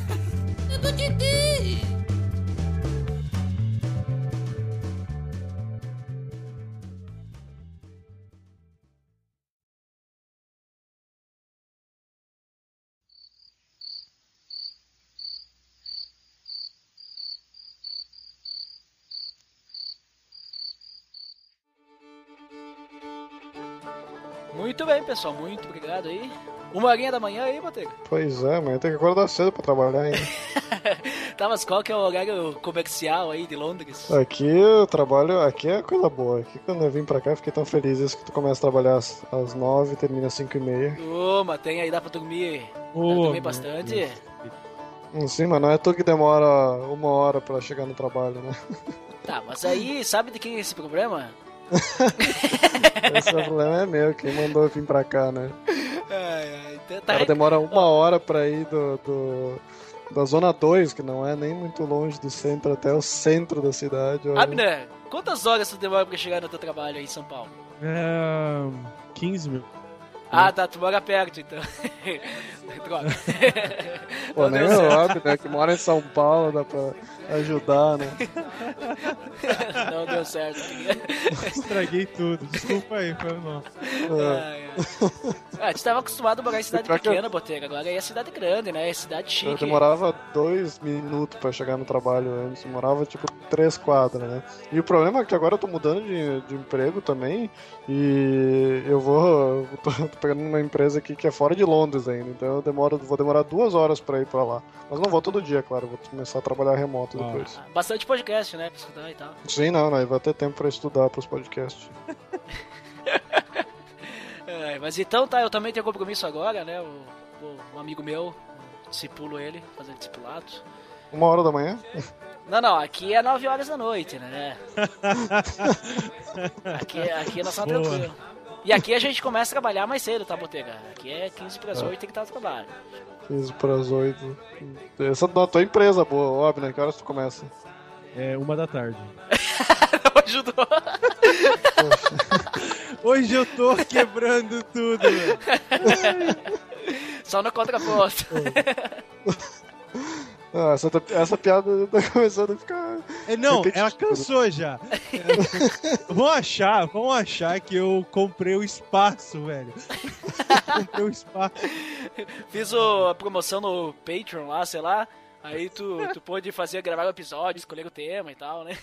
Muito bem, pessoal. Muito obrigado aí Uma horinha da manhã aí, Botega? Pois é, mas tem que acordar cedo pra trabalhar ainda. tá, mas qual que é o horário comercial aí de Londres? Aqui eu trabalho, aqui é coisa boa. Aqui quando eu vim pra cá eu fiquei tão feliz que tu começa a trabalhar às, às 9 e termina às 5 e meia. Ô, mas tem aí, dá pra dormir, Ô, dormir bastante. Hum, Sim, mas não é tu que demora uma hora pra chegar no trabalho, né? Tá, mas aí, sabe de quem é esse problema? Esse problema é meu, quem mandou eu vir pra cá, né? Tá cara demora uma hora pra ir do, do- da zona 2, que não é nem muito longe do centro, até o centro da cidade. olha. Abner, quantas horas tu demora pra chegar no teu trabalho aí em São Paulo? É, 15 mil. Ah, tá, tu mora perto, então. Droga. Pô, nem deu o certo. Abner, que mora em São Paulo, dá pra ajudar, né? Não deu certo. Estraguei tudo. Desculpa aí, foi mal. Ai, ai. Ah, tu tava acostumado a morar em cidade Pior que- pequena, Botega. Agora aí é cidade grande, né? É cidade Eu chique. demorava dois minutos pra chegar no trabalho antes, demorava tipo três quadras, né? E o problema é que agora eu tô mudando de, de emprego também e eu vou. eu tô pegando uma empresa aqui que é fora de Londres ainda, então eu demoro, vou demorar duas horas pra ir pra lá. Mas não vou todo dia, claro, vou começar a trabalhar remoto Ah. depois. Bastante podcast, né? Pra estudar e tal. Sim, não, não, vai ter tempo pra estudar pros podcasts. É, mas então tá, eu também tenho compromisso agora, né? O, o- um amigo meu, discipulo ele, fazendo discipulado. Uma hora da manhã? Não, não, aqui é 9 horas da noite, né? Aqui, aqui nós estamos Boa. tranquilos. E aqui a gente começa a trabalhar mais cedo, tá, Botega? Aqui é 15 para as 8 tem que estar no trabalho. 15 para as 8. Essa da tua empresa, boa, óbvio, né? Que horas tu começa? É uma da tarde. Não ajudou. Hoje eu tô quebrando tudo, velho. Só no contraponto. Ah, essa, essa piada tá começando a ficar. É, não, ela cansou já. É, vão achar, vão achar que eu comprei o espaço, velho. comprei o espaço. Fiz o- a promoção no Patreon lá, sei lá. Aí tu, tu pôde fazer, gravar o episódio, escolher o tema e tal, né?